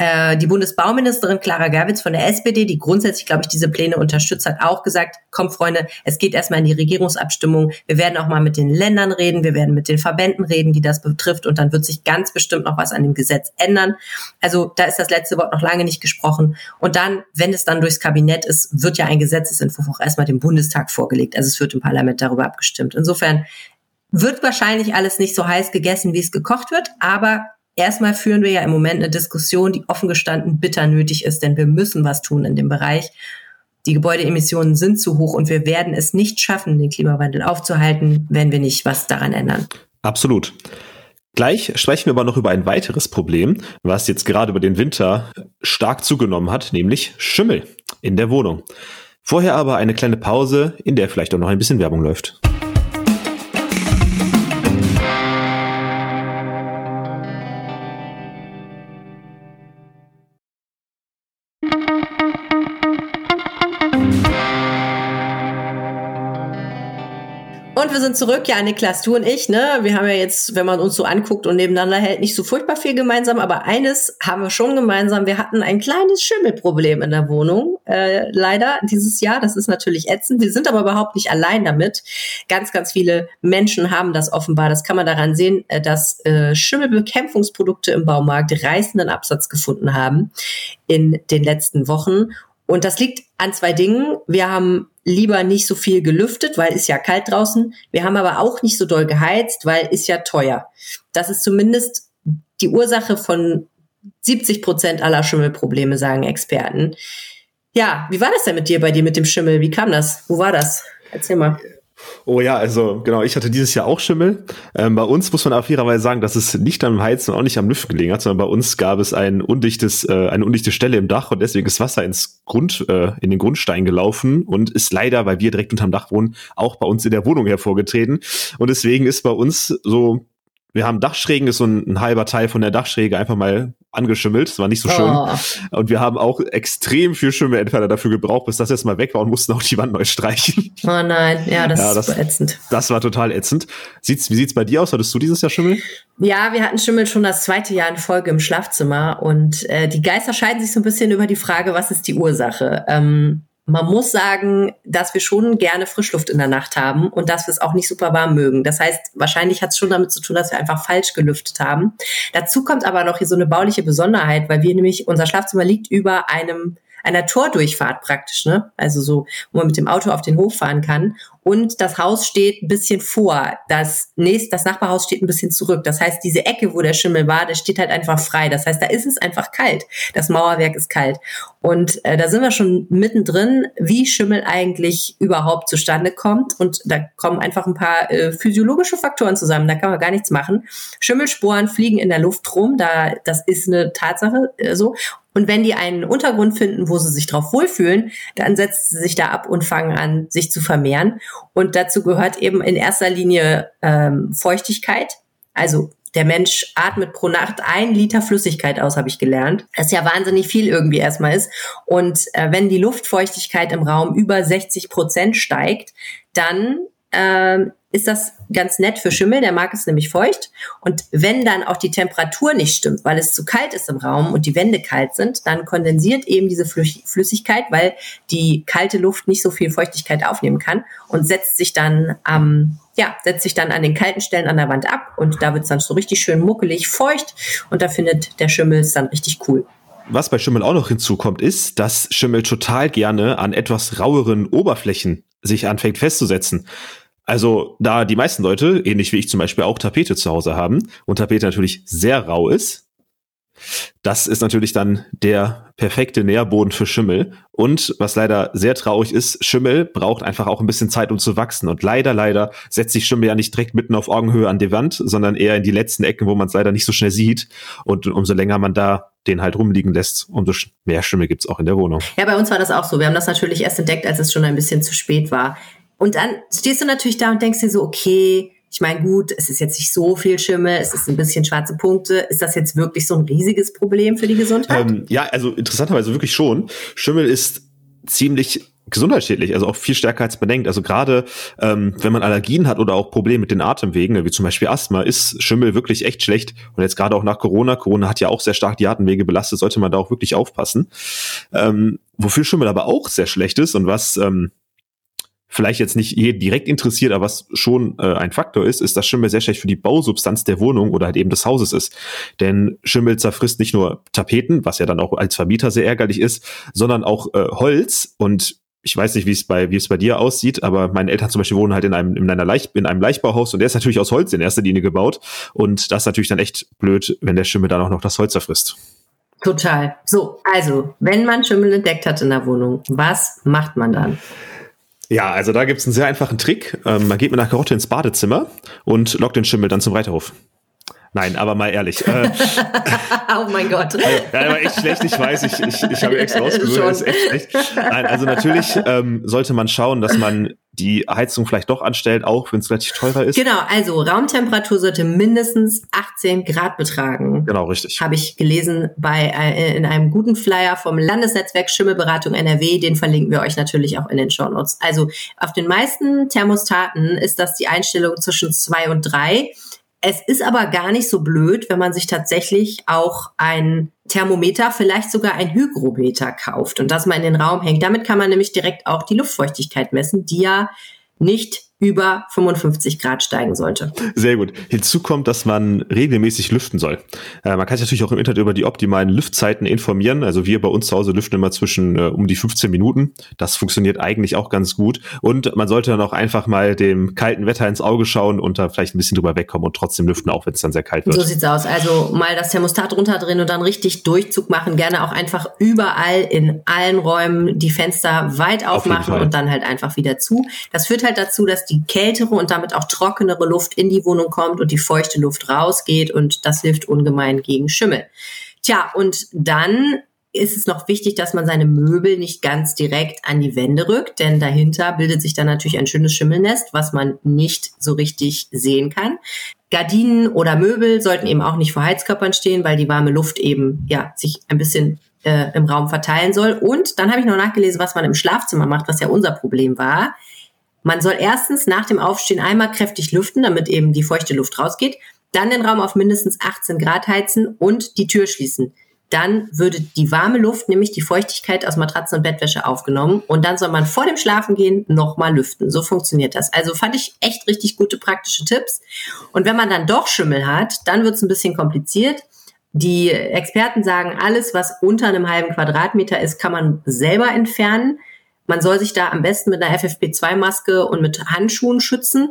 Äh, die Bundesbauministerin Clara Gerwitz von der SPD, die grundsätzlich, glaube ich, diese Pläne unterstützt, hat auch gesagt, komm Freunde, es geht erstmal in die Regierungsabstimmung. Wir werden auch mal mit den Ländern reden, wir werden mit den Verbänden reden, die das betrifft und dann wird sich ganz bestimmt noch was an dem Gesetz ändern. Also da ist das letzte Wort noch lange nicht gesprochen. Und dann, wenn es dann durchs Kabinett ist, wird ja ein Gesetzesentwurf auch erstmal dem Bundestag vorgelegt. Also es wird im Parlament darüber abgestimmt. Insofern wird wahrscheinlich alles nicht so heiß gegessen, wie es gekocht wird, aber Erstmal führen wir ja im Moment eine Diskussion, die offen gestanden bitter nötig ist, denn wir müssen was tun in dem Bereich. Die Gebäudeemissionen sind zu hoch und wir werden es nicht schaffen, den Klimawandel aufzuhalten, wenn wir nicht was daran ändern. Absolut. Gleich sprechen wir aber noch über ein weiteres Problem, was jetzt gerade über den Winter stark zugenommen hat, nämlich Schimmel in der Wohnung. Vorher aber eine kleine Pause, in der vielleicht auch noch ein bisschen Werbung läuft. Und wir sind zurück, ja, Niklas, du und ich, ne? Wir haben ja jetzt, wenn man uns so anguckt und nebeneinander hält, nicht so furchtbar viel gemeinsam, aber eines haben wir schon gemeinsam. Wir hatten ein kleines Schimmelproblem in der Wohnung, äh, leider dieses Jahr. Das ist natürlich ätzend. Wir sind aber überhaupt nicht allein damit. Ganz, ganz viele Menschen haben das offenbar. Das kann man daran sehen, äh, dass äh, Schimmelbekämpfungsprodukte im Baumarkt reißenden Absatz gefunden haben in den letzten Wochen. Und das liegt an zwei Dingen. Wir haben lieber nicht so viel gelüftet, weil ist ja kalt draußen. Wir haben aber auch nicht so doll geheizt, weil ist ja teuer. Das ist zumindest die Ursache von 70 Prozent aller Schimmelprobleme, sagen Experten. Ja, wie war das denn mit dir bei dir mit dem Schimmel? Wie kam das? Wo war das? Erzähl mal. Oh ja, also genau, ich hatte dieses Jahr auch Schimmel. Ähm, bei uns muss man auf fairerweise sagen, dass es nicht am Heizen und auch nicht am Lüften gelegen hat, sondern bei uns gab es ein undichtes, äh, eine undichte Stelle im Dach und deswegen ist Wasser ins Grund, äh, in den Grundstein gelaufen und ist leider, weil wir direkt unterm Dach wohnen, auch bei uns in der Wohnung hervorgetreten. Und deswegen ist bei uns so wir haben Dachschrägen, ist so ein, ein, halber Teil von der Dachschräge einfach mal angeschimmelt. Das war nicht so schön. Oh. Und wir haben auch extrem viel Schimmelentferner dafür gebraucht, bis das jetzt mal weg war und mussten auch die Wand neu streichen. Oh nein, ja, das, ja, das ist ätzend. Das war total ätzend. Sieht's, wie sieht's bei dir aus? Hattest du dieses Jahr Schimmel? Ja, wir hatten Schimmel schon das zweite Jahr in Folge im Schlafzimmer und äh, die Geister scheiden sich so ein bisschen über die Frage, was ist die Ursache? Ähm, man muss sagen, dass wir schon gerne Frischluft in der Nacht haben und dass wir es auch nicht super warm mögen. Das heißt, wahrscheinlich hat es schon damit zu tun, dass wir einfach falsch gelüftet haben. Dazu kommt aber noch hier so eine bauliche Besonderheit, weil wir nämlich, unser Schlafzimmer liegt über einem einer Tordurchfahrt praktisch, ne? Also so, wo man mit dem Auto auf den Hof fahren kann. Und das Haus steht ein bisschen vor. Das nächste, das Nachbarhaus steht ein bisschen zurück. Das heißt, diese Ecke, wo der Schimmel war, der steht halt einfach frei. Das heißt, da ist es einfach kalt. Das Mauerwerk ist kalt. Und äh, da sind wir schon mittendrin, wie Schimmel eigentlich überhaupt zustande kommt. Und da kommen einfach ein paar äh, physiologische Faktoren zusammen. Da kann man gar nichts machen. Schimmelsporen fliegen in der Luft rum. Da, das ist eine Tatsache äh, so. Und wenn die einen Untergrund finden, wo sie sich drauf wohlfühlen, dann setzen sie sich da ab und fangen an, sich zu vermehren. Und dazu gehört eben in erster Linie ähm, Feuchtigkeit. Also der Mensch atmet pro Nacht ein Liter Flüssigkeit aus, habe ich gelernt. Das ja wahnsinnig viel irgendwie erstmal ist. Und äh, wenn die Luftfeuchtigkeit im Raum über 60 Prozent steigt, dann ähm, ist das ganz nett für Schimmel, der mag es nämlich feucht. Und wenn dann auch die Temperatur nicht stimmt, weil es zu kalt ist im Raum und die Wände kalt sind, dann kondensiert eben diese Flüssigkeit, weil die kalte Luft nicht so viel Feuchtigkeit aufnehmen kann und setzt sich dann am ja, setzt sich dann an den kalten Stellen an der Wand ab und da wird es dann so richtig schön muckelig feucht und da findet der Schimmel es dann richtig cool. Was bei Schimmel auch noch hinzukommt, ist, dass Schimmel total gerne an etwas raueren Oberflächen sich anfängt festzusetzen. Also, da die meisten Leute, ähnlich wie ich zum Beispiel auch Tapete zu Hause haben und Tapete natürlich sehr rau ist, das ist natürlich dann der perfekte Nährboden für Schimmel. Und was leider sehr traurig ist, Schimmel braucht einfach auch ein bisschen Zeit, um zu wachsen. Und leider, leider setzt sich Schimmel ja nicht direkt mitten auf Augenhöhe an die Wand, sondern eher in die letzten Ecken, wo man es leider nicht so schnell sieht. Und umso länger man da den halt rumliegen lässt, umso mehr Schimmel gibt's auch in der Wohnung. Ja, bei uns war das auch so. Wir haben das natürlich erst entdeckt, als es schon ein bisschen zu spät war. Und dann stehst du natürlich da und denkst dir so, okay, ich meine, gut, es ist jetzt nicht so viel Schimmel, es ist ein bisschen schwarze Punkte. Ist das jetzt wirklich so ein riesiges Problem für die Gesundheit? Ähm, ja, also interessanterweise wirklich schon. Schimmel ist ziemlich gesundheitsschädlich, also auch viel stärker als man denkt. Also gerade ähm, wenn man Allergien hat oder auch Probleme mit den Atemwegen, wie zum Beispiel Asthma, ist Schimmel wirklich echt schlecht. Und jetzt gerade auch nach Corona, Corona hat ja auch sehr stark die Atemwege belastet, sollte man da auch wirklich aufpassen. Ähm, wofür Schimmel aber auch sehr schlecht ist und was ähm, vielleicht jetzt nicht jeden direkt interessiert, aber was schon äh, ein Faktor ist, ist, dass Schimmel sehr schlecht für die Bausubstanz der Wohnung oder halt eben des Hauses ist. Denn Schimmel zerfrisst nicht nur Tapeten, was ja dann auch als Vermieter sehr ärgerlich ist, sondern auch äh, Holz und ich weiß nicht, wie es bei wie es bei dir aussieht, aber meine Eltern zum Beispiel wohnen halt in einem in einer Leicht, in einem Leichtbauhaus und der ist natürlich aus Holz in erster Linie gebaut und das ist natürlich dann echt blöd, wenn der Schimmel dann auch noch das Holz zerfrisst. Total. So, also wenn man Schimmel entdeckt hat in der Wohnung, was macht man dann? Ja, also da gibt's einen sehr einfachen Trick. Ähm, man geht mit einer Karotte ins Badezimmer und lockt den Schimmel dann zum Reiterhof. Nein, aber mal ehrlich. Äh, [LAUGHS] oh mein Gott. Also, ja, aber echt schlecht, ich weiß, ich, ich, ich habe extra ausgesucht, das ist echt schlecht. Nein, also natürlich ähm, sollte man schauen, dass man die Heizung vielleicht doch anstellt, auch wenn es relativ teurer ist. Genau, also Raumtemperatur sollte mindestens 18 Grad betragen. Genau, richtig. Habe ich gelesen bei äh, in einem guten Flyer vom Landesnetzwerk Schimmelberatung NRW, den verlinken wir euch natürlich auch in den Show Notes. Also auf den meisten Thermostaten ist das die Einstellung zwischen zwei und drei. Es ist aber gar nicht so blöd, wenn man sich tatsächlich auch ein Thermometer, vielleicht sogar ein Hygrometer kauft und das mal in den Raum hängt. Damit kann man nämlich direkt auch die Luftfeuchtigkeit messen, die ja nicht über 55 Grad steigen sollte. Sehr gut. Hinzu kommt, dass man regelmäßig lüften soll. Äh, man kann sich natürlich auch im Internet über die optimalen Lüftzeiten informieren. Also wir bei uns zu Hause lüften immer zwischen äh, um die 15 Minuten. Das funktioniert eigentlich auch ganz gut. Und man sollte dann auch einfach mal dem kalten Wetter ins Auge schauen und da vielleicht ein bisschen drüber wegkommen und trotzdem lüften, auch wenn es dann sehr kalt wird. So sieht's aus. Also mal das Thermostat runterdrehen und dann richtig Durchzug machen. Gerne auch einfach überall in allen Räumen die Fenster weit aufmachen Auf und dann halt einfach wieder zu. Das führt halt dazu, dass die kältere und damit auch trockenere Luft in die Wohnung kommt und die feuchte Luft rausgeht und das hilft ungemein gegen Schimmel. Tja, und dann ist es noch wichtig, dass man seine Möbel nicht ganz direkt an die Wände rückt, denn dahinter bildet sich dann natürlich ein schönes Schimmelnest, was man nicht so richtig sehen kann. Gardinen oder Möbel sollten eben auch nicht vor Heizkörpern stehen, weil die warme Luft eben ja sich ein bisschen äh, im Raum verteilen soll. Und dann habe ich noch nachgelesen, was man im Schlafzimmer macht, was ja unser Problem war. Man soll erstens nach dem Aufstehen einmal kräftig lüften, damit eben die feuchte Luft rausgeht, dann den Raum auf mindestens 18 Grad heizen und die Tür schließen. Dann würde die warme Luft, nämlich die Feuchtigkeit aus Matratzen und Bettwäsche aufgenommen und dann soll man vor dem Schlafengehen nochmal lüften. So funktioniert das. Also fand ich echt richtig gute praktische Tipps. Und wenn man dann doch Schimmel hat, dann wird es ein bisschen kompliziert. Die Experten sagen, alles, was unter einem halben Quadratmeter ist, kann man selber entfernen. Man soll sich da am besten mit einer FFP2-Maske und mit Handschuhen schützen.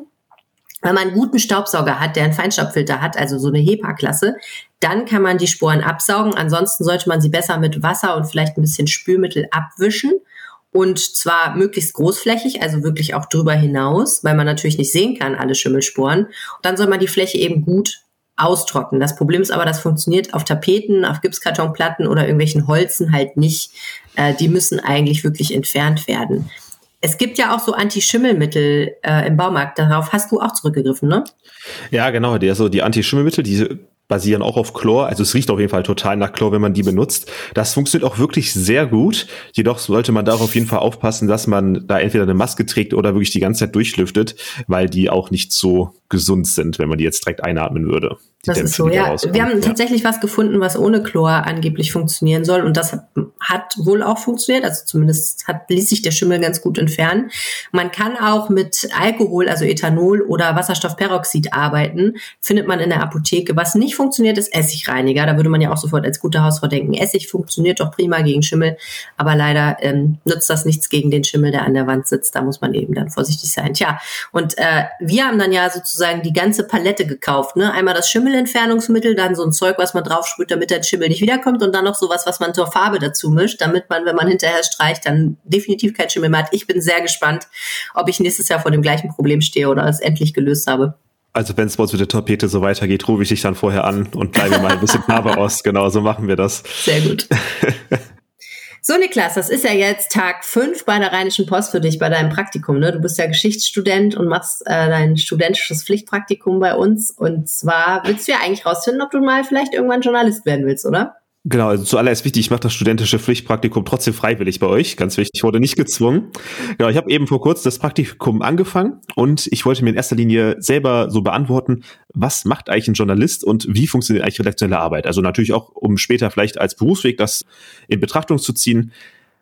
Wenn man einen guten Staubsauger hat, der einen Feinstaubfilter hat, also so eine HEPA-Klasse, dann kann man die Sporen absaugen. Ansonsten sollte man sie besser mit Wasser und vielleicht ein bisschen Spülmittel abwischen. Und zwar möglichst großflächig, also wirklich auch drüber hinaus, weil man natürlich nicht sehen kann, alle Schimmelsporen. Und dann soll man die Fläche eben gut austrocknen. Das Problem ist aber, das funktioniert auf Tapeten, auf Gipskartonplatten oder irgendwelchen Holzen halt nicht. Äh, die müssen eigentlich wirklich entfernt werden. Es gibt ja auch so Anti-Schimmelmittel äh, im Baumarkt. Darauf hast du auch zurückgegriffen, ne? Ja, genau. Die, also die Anti-Schimmelmittel, die basieren auch auf Chlor. Also es riecht auf jeden Fall total nach Chlor, wenn man die benutzt. Das funktioniert auch wirklich sehr gut. Jedoch sollte man darauf auf jeden Fall aufpassen, dass man da entweder eine Maske trägt oder wirklich die ganze Zeit durchlüftet, weil die auch nicht so gesund sind, wenn man die jetzt direkt einatmen würde. Das ist so, ja. Wir haben ja. tatsächlich was gefunden, was ohne Chlor angeblich funktionieren soll. Und das hat wohl auch funktioniert. Also zumindest hat, ließ sich der Schimmel ganz gut entfernen. Man kann auch mit Alkohol, also Ethanol oder Wasserstoffperoxid arbeiten. Findet man in der Apotheke. Was nicht funktioniert, ist Essigreiniger. Da würde man ja auch sofort als gute Hausfrau denken, Essig funktioniert doch prima gegen Schimmel. Aber leider ähm, nutzt das nichts gegen den Schimmel, der an der Wand sitzt. Da muss man eben dann vorsichtig sein. Tja, und äh, wir haben dann ja sozusagen die ganze Palette gekauft. Ne? Einmal das Schimmel Schimmelentfernungsmittel, dann so ein Zeug, was man draufsprüht, damit der Schimmel nicht wiederkommt und dann noch sowas, was man zur Farbe dazu mischt, damit man, wenn man hinterher streicht, dann definitiv kein Schimmel mehr hat. Ich bin sehr gespannt, ob ich nächstes Jahr vor dem gleichen Problem stehe oder es endlich gelöst habe. Also wenn es bei uns mit der Torpede so weitergeht, rufe ich dich dann vorher an und bleibe mal ein bisschen [LAUGHS] Farbe aus. Genau, so machen wir das. Sehr gut. [LAUGHS] So, Niklas, das ist ja jetzt Tag fünf bei der Rheinischen Post für dich, bei deinem Praktikum. Ne? Du bist ja Geschichtsstudent und machst äh, dein studentisches Pflichtpraktikum bei uns. Und zwar willst du ja eigentlich rausfinden, ob du mal vielleicht irgendwann Journalist werden willst, oder? Genau, also zuallererst wichtig, ich mache das studentische Pflichtpraktikum trotzdem freiwillig bei euch. Ganz wichtig, ich wurde nicht gezwungen. Genau, ich habe eben vor kurzem das Praktikum angefangen und ich wollte mir in erster Linie selber so beantworten, was macht eigentlich ein Journalist und wie funktioniert eigentlich redaktionelle Arbeit? Also natürlich auch, um später vielleicht als Berufsweg das in Betrachtung zu ziehen.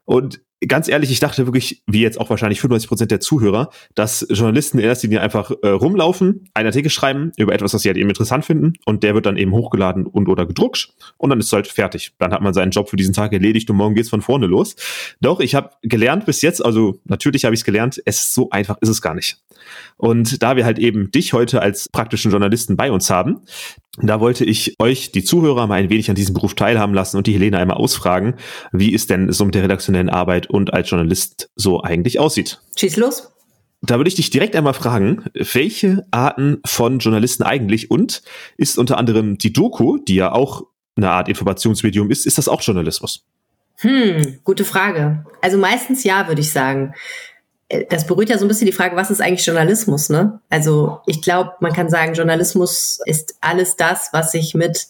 Und ganz ehrlich, ich dachte wirklich, wie jetzt auch wahrscheinlich 95 Prozent der Zuhörer, dass Journalisten in erster Linie einfach äh, rumlaufen, einen Artikel schreiben über etwas, was sie halt eben interessant finden und der wird dann eben hochgeladen und oder gedruckt und dann ist es halt fertig. Dann hat man seinen Job für diesen Tag erledigt und morgen geht's von vorne los. Doch, ich habe gelernt bis jetzt, also natürlich habe ich es gelernt, es ist so einfach ist es gar nicht. Und da wir halt eben dich heute als praktischen Journalisten bei uns haben, da wollte ich euch, die Zuhörer, mal ein wenig an diesem Beruf teilhaben lassen und die Helene einmal ausfragen, wie es denn so mit der redaktionellen Arbeit und als Journalist so eigentlich aussieht. Schieß los. da würde ich dich direkt einmal fragen, welche Arten von Journalisten eigentlich und ist unter anderem die Doku, die ja auch eine Art Informationsmedium ist, ist das auch Journalismus? Hm, gute Frage. Also meistens ja, würde ich sagen. Äh, das berührt ja so ein bisschen die Frage, was ist eigentlich Journalismus, ne? Also ich glaube, man kann sagen, Journalismus ist alles das, was sich mit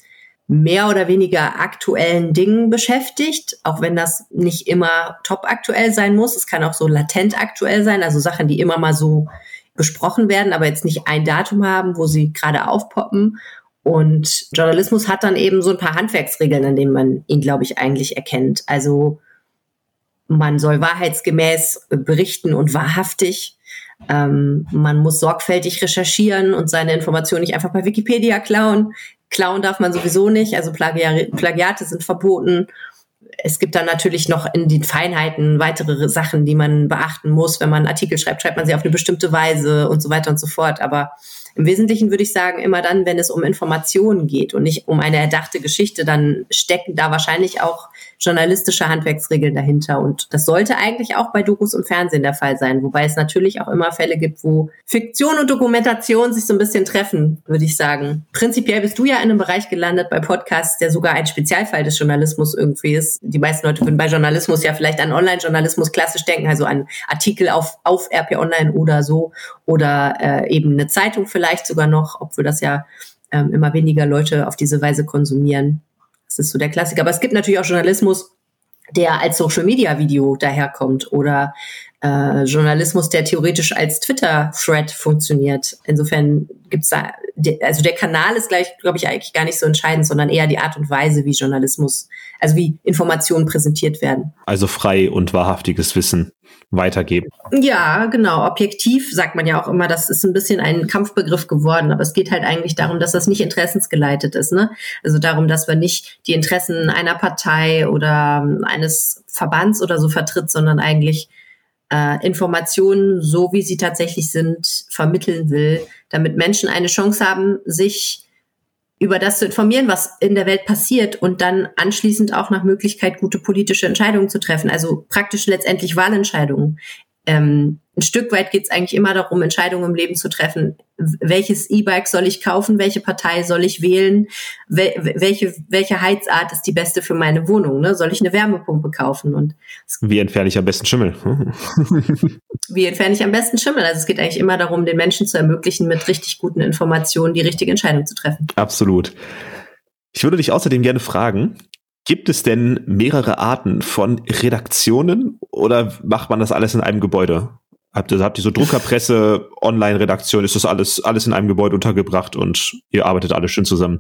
mehr oder weniger aktuellen Dingen beschäftigt, auch wenn das nicht immer top aktuell sein muss. Es kann auch so latent aktuell sein, also Sachen, die immer mal so besprochen werden, aber jetzt nicht ein Datum haben, wo sie gerade aufpoppen. Und Journalismus hat dann eben so ein paar Handwerksregeln, an denen man ihn, glaube ich, eigentlich erkennt. Also man soll wahrheitsgemäß berichten und wahrhaftig. Ähm, man muss sorgfältig recherchieren und seine Informationen nicht einfach bei Wikipedia klauen. Klauen darf man sowieso nicht, also Plagi Plagiate sind verboten. Es gibt dann natürlich noch in den Feinheiten weitere Sachen, die man beachten muss. Wenn man Artikel schreibt, schreibt man sie auf eine bestimmte Weise und so weiter und so fort. Aber im Wesentlichen würde ich sagen, immer dann, wenn es um Informationen geht und nicht um eine erdachte Geschichte, dann stecken da wahrscheinlich auch journalistische Handwerksregeln dahinter. Und das sollte eigentlich auch bei Dokus und Fernsehen der Fall sein, wobei es natürlich auch immer Fälle gibt, wo Fiktion und Dokumentation sich so ein bisschen treffen, würde ich sagen. Prinzipiell bist du ja in einem Bereich gelandet bei Podcasts, der sogar ein Spezialfall des Journalismus irgendwie ist. Die meisten Leute würden bei Journalismus ja vielleicht an Online-Journalismus klassisch denken, also an Artikel auf, auf RP Online oder so oder äh, eben eine Zeitung vielleicht sogar noch, obwohl das ja ähm, immer weniger Leute auf diese Weise konsumieren. Das ist so der Klassiker. Aber es gibt natürlich auch Journalismus, der als Social Media Video daherkommt oder äh, Journalismus, der theoretisch als Twitter-Thread funktioniert. Insofern gibt's da, also der Kanal ist gleich, glaube ich, eigentlich gar nicht so entscheidend, sondern eher die Art und Weise, wie Journalismus, also wie Informationen präsentiert werden. Also frei und wahrhaftiges Wissen weitergeben. Ja, genau. Objektiv sagt man ja auch immer, das ist ein bisschen ein Kampfbegriff geworden, aber es geht halt eigentlich darum, dass das nicht interessensgeleitet ist. Ne? Also darum, dass man nicht die Interessen einer Partei oder eines Verbands oder so vertritt, sondern eigentlich äh, Informationen, so wie sie tatsächlich sind, vermitteln will, damit Menschen eine Chance haben, sich über das zu informieren, was in der Welt passiert und dann anschließend auch nach Möglichkeit gute politische Entscheidungen zu treffen, also praktisch letztendlich Wahlentscheidungen. Ähm, ein Stück weit geht es eigentlich immer darum, Entscheidungen im Leben zu treffen. Welches E-Bike soll ich kaufen? Welche Partei soll ich wählen? Wel welche, welche Heizart ist die beste für meine Wohnung? Ne? Soll ich eine Wärmepumpe kaufen? Und wie entferne ich am besten Schimmel? [LAUGHS] wie entferne ich am besten Schimmel? Also es geht eigentlich immer darum, den Menschen zu ermöglichen, mit richtig guten Informationen die richtige Entscheidung zu treffen. Absolut. Ich würde dich außerdem gerne fragen, Gibt es denn mehrere Arten von Redaktionen oder macht man das alles in einem Gebäude? Habt ihr, habt ihr so Druckerpresse, [LAUGHS] Online-Redaktion, ist das alles, alles in einem Gebäude untergebracht und ihr arbeitet alle schön zusammen?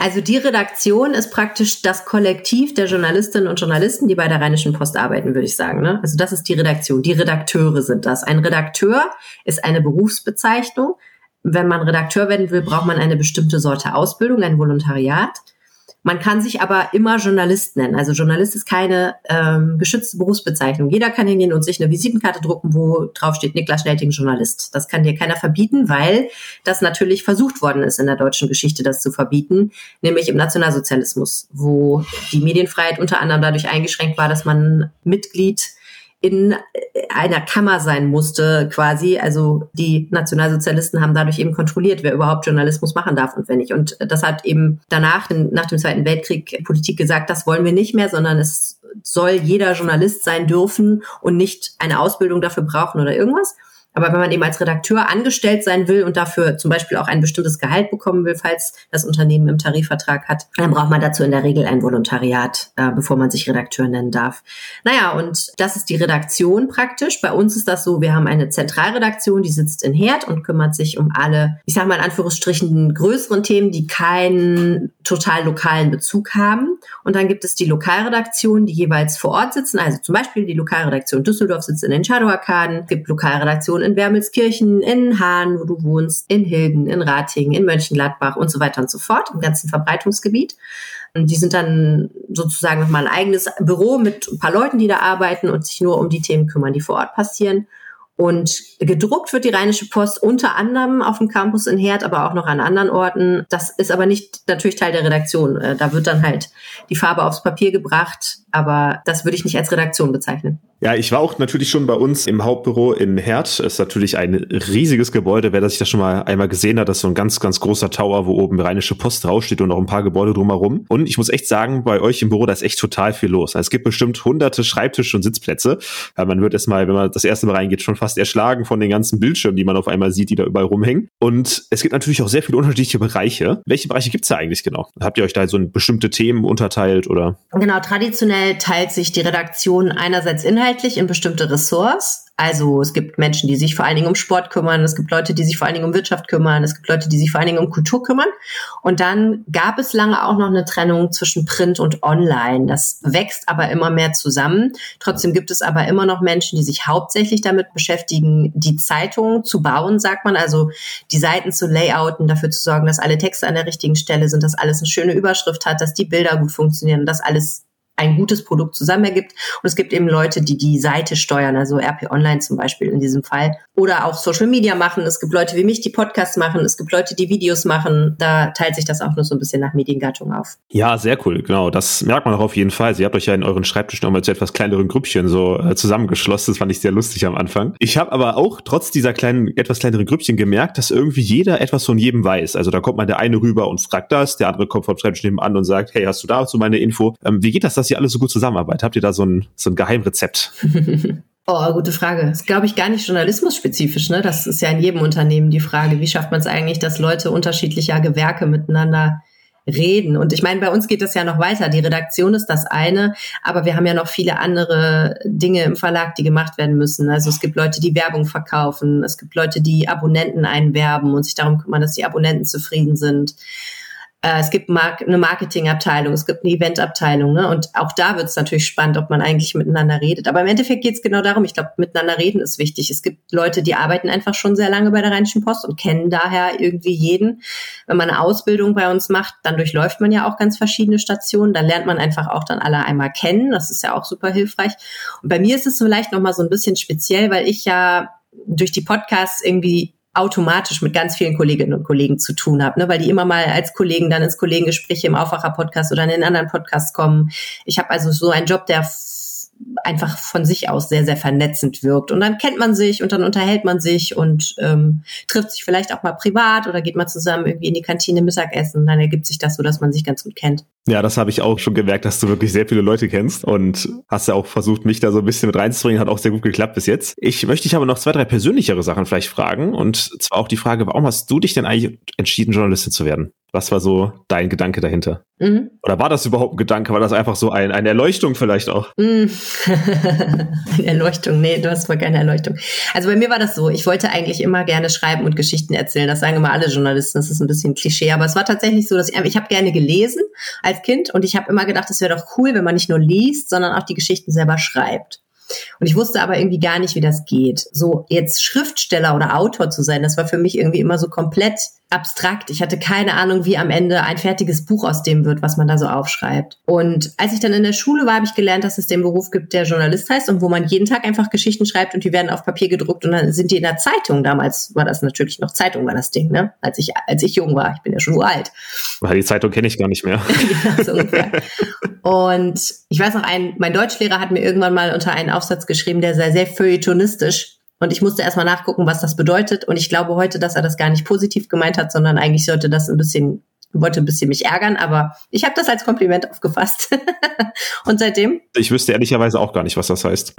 Also die Redaktion ist praktisch das Kollektiv der Journalistinnen und Journalisten, die bei der Rheinischen Post arbeiten, würde ich sagen. Ne? Also das ist die Redaktion. Die Redakteure sind das. Ein Redakteur ist eine Berufsbezeichnung. Wenn man Redakteur werden will, braucht man eine bestimmte Sorte Ausbildung, ein Volontariat. Man kann sich aber immer Journalist nennen. Also Journalist ist keine ähm, geschützte Berufsbezeichnung. Jeder kann hingehen und sich eine Visitenkarte drucken, wo drauf steht Niklas Schnelting Journalist. Das kann dir keiner verbieten, weil das natürlich versucht worden ist in der deutschen Geschichte, das zu verbieten, nämlich im Nationalsozialismus, wo die Medienfreiheit unter anderem dadurch eingeschränkt war, dass man Mitglied in einer Kammer sein musste, quasi. Also die Nationalsozialisten haben dadurch eben kontrolliert, wer überhaupt Journalismus machen darf und wer nicht. Und das hat eben danach, nach dem Zweiten Weltkrieg, Politik gesagt, das wollen wir nicht mehr, sondern es soll jeder Journalist sein dürfen und nicht eine Ausbildung dafür brauchen oder irgendwas. Aber wenn man eben als Redakteur angestellt sein will und dafür zum Beispiel auch ein bestimmtes Gehalt bekommen will, falls das Unternehmen im Tarifvertrag hat, dann braucht man dazu in der Regel ein Volontariat, äh, bevor man sich Redakteur nennen darf. Naja, und das ist die Redaktion praktisch. Bei uns ist das so, wir haben eine Zentralredaktion, die sitzt in Herd und kümmert sich um alle, ich sage mal in Anführungsstrichen, größeren Themen, die keinen total lokalen Bezug haben. Und dann gibt es die Lokalredaktion, die jeweils vor Ort sitzen. Also zum Beispiel die Lokalredaktion Düsseldorf sitzt in den Shadow-Arkaden, gibt Lokalredaktionen Redaktion in Wermelskirchen, in Hahn, wo du wohnst, in Hilden, in Ratingen, in Mönchengladbach und so weiter und so fort, im ganzen Verbreitungsgebiet. Und die sind dann sozusagen nochmal ein eigenes Büro mit ein paar Leuten, die da arbeiten und sich nur um die Themen kümmern, die vor Ort passieren. Und gedruckt wird die Rheinische Post unter anderem auf dem Campus in Herd, aber auch noch an anderen Orten. Das ist aber nicht natürlich Teil der Redaktion. Äh, da wird dann halt die Farbe aufs Papier gebracht, aber das würde ich nicht als Redaktion bezeichnen. Ja, ich war auch natürlich schon bei uns im Hauptbüro in Herd. Ist natürlich ein riesiges Gebäude. Wer das sich das schon mal einmal gesehen hat, das ist so ein ganz, ganz großer Tower, wo oben Rheinische Post draufsteht und noch ein paar Gebäude drumherum. Und ich muss echt sagen, bei euch im Büro, da ist echt total viel los. Es gibt bestimmt hunderte Schreibtische und Sitzplätze. Man wird erstmal, wenn man das erste Mal reingeht, schon fast erschlagen von den ganzen Bildschirmen, die man auf einmal sieht, die da überall rumhängen. Und es gibt natürlich auch sehr viele unterschiedliche Bereiche. Welche Bereiche gibt's da eigentlich genau? Habt ihr euch da so in bestimmte Themen unterteilt oder? Genau, traditionell teilt sich die Redaktion einerseits inhaltlich in bestimmte Ressorts. Also es gibt Menschen, die sich vor allen Dingen um Sport kümmern, es gibt Leute, die sich vor allen Dingen um Wirtschaft kümmern, es gibt Leute, die sich vor allen Dingen um Kultur kümmern. Und dann gab es lange auch noch eine Trennung zwischen Print und Online. Das wächst aber immer mehr zusammen. Trotzdem gibt es aber immer noch Menschen, die sich hauptsächlich damit beschäftigen, die Zeitungen zu bauen, sagt man, also die Seiten zu layouten, dafür zu sorgen, dass alle Texte an der richtigen Stelle sind, dass alles eine schöne Überschrift hat, dass die Bilder gut funktionieren, dass alles ein gutes Produkt zusammen ergibt. Und es gibt eben Leute, die die Seite steuern, also RP Online zum Beispiel in diesem Fall. Oder auch Social Media machen. Es gibt Leute wie mich, die Podcasts machen. Es gibt Leute, die Videos machen. Da teilt sich das auch nur so ein bisschen nach Mediengattung auf. Ja, sehr cool. Genau. Das merkt man auch auf jeden Fall. Sie habt euch ja in euren Schreibtisch nochmal zu etwas kleineren Grüppchen so äh, zusammengeschlossen. Das fand ich sehr lustig am Anfang. Ich habe aber auch trotz dieser kleinen, etwas kleineren Grüppchen gemerkt, dass irgendwie jeder etwas von jedem weiß. Also da kommt mal der eine rüber und fragt das, der andere kommt vom Schreibtisch nebenan und sagt, hey, hast du dazu meine Info? Ähm, wie geht das, dass ihr alle so gut zusammenarbeitet? Habt ihr da so ein, so ein Geheimrezept? [LAUGHS] Oh, gute Frage. Das ist, glaube ich, gar nicht journalismusspezifisch. Ne? Das ist ja in jedem Unternehmen die Frage, wie schafft man es eigentlich, dass Leute unterschiedlicher Gewerke miteinander reden. Und ich meine, bei uns geht das ja noch weiter. Die Redaktion ist das eine, aber wir haben ja noch viele andere Dinge im Verlag, die gemacht werden müssen. Also es gibt Leute, die Werbung verkaufen, es gibt Leute, die Abonnenten einwerben und sich darum kümmern, dass die Abonnenten zufrieden sind. Äh, es gibt Mark eine Marketingabteilung, es gibt eine Eventabteilung, ne? Und auch da wird es natürlich spannend, ob man eigentlich miteinander redet. Aber im Endeffekt geht es genau darum. Ich glaube, miteinander reden ist wichtig. Es gibt Leute, die arbeiten einfach schon sehr lange bei der Rheinischen Post und kennen daher irgendwie jeden. Wenn man eine Ausbildung bei uns macht, dann durchläuft man ja auch ganz verschiedene Stationen. Dann lernt man einfach auch dann alle einmal kennen. Das ist ja auch super hilfreich. Und bei mir ist es vielleicht noch mal so ein bisschen speziell, weil ich ja durch die Podcasts irgendwie automatisch mit ganz vielen Kolleginnen und Kollegen zu tun habe, ne? weil die immer mal als Kollegen dann ins Kollegengespräch im Aufwacher-Podcast oder in den anderen Podcasts kommen. Ich habe also so einen Job, der einfach von sich aus sehr, sehr vernetzend wirkt. Und dann kennt man sich und dann unterhält man sich und ähm, trifft sich vielleicht auch mal privat oder geht mal zusammen irgendwie in die Kantine Mittagessen. Und dann ergibt sich das so, dass man sich ganz gut kennt. Ja, das habe ich auch schon gemerkt, dass du wirklich sehr viele Leute kennst und hast ja auch versucht, mich da so ein bisschen mit reinzubringen. Hat auch sehr gut geklappt bis jetzt. Ich möchte dich aber noch zwei, drei persönlichere Sachen vielleicht fragen. Und zwar auch die Frage, warum hast du dich denn eigentlich entschieden, Journalistin zu werden? Was war so dein Gedanke dahinter? Mhm. Oder war das überhaupt ein Gedanke? War das einfach so ein, eine Erleuchtung vielleicht auch? Mhm. [LAUGHS] eine Erleuchtung, nee, du hast mal keine Erleuchtung. Also bei mir war das so, ich wollte eigentlich immer gerne schreiben und Geschichten erzählen. Das sagen immer alle Journalisten, das ist ein bisschen Klischee, aber es war tatsächlich so, dass ich, ich habe gerne gelesen als Kind und ich habe immer gedacht, es wäre doch cool, wenn man nicht nur liest, sondern auch die Geschichten selber schreibt. Und ich wusste aber irgendwie gar nicht, wie das geht. So jetzt Schriftsteller oder Autor zu sein, das war für mich irgendwie immer so komplett abstrakt. Ich hatte keine Ahnung, wie am Ende ein fertiges Buch aus dem wird, was man da so aufschreibt. Und als ich dann in der Schule war, habe ich gelernt, dass es den Beruf gibt, der Journalist heißt und wo man jeden Tag einfach Geschichten schreibt und die werden auf Papier gedruckt und dann sind die in der Zeitung. Damals war das natürlich noch Zeitung, war das Ding, ne? Als ich, als ich jung war. Ich bin ja schon uralt. Die Zeitung kenne ich gar nicht mehr. [LAUGHS] ja, so ungefähr. Und ich weiß noch, ein, mein Deutschlehrer hat mir irgendwann mal unter einen Aufsatz geschrieben, der sei sehr feuilletonistisch. Und ich musste erstmal nachgucken, was das bedeutet. Und ich glaube heute, dass er das gar nicht positiv gemeint hat, sondern eigentlich sollte das ein bisschen, wollte ein bisschen mich ärgern. Aber ich habe das als Kompliment aufgefasst. [LAUGHS] und seitdem? Ich wüsste ehrlicherweise auch gar nicht, was das heißt.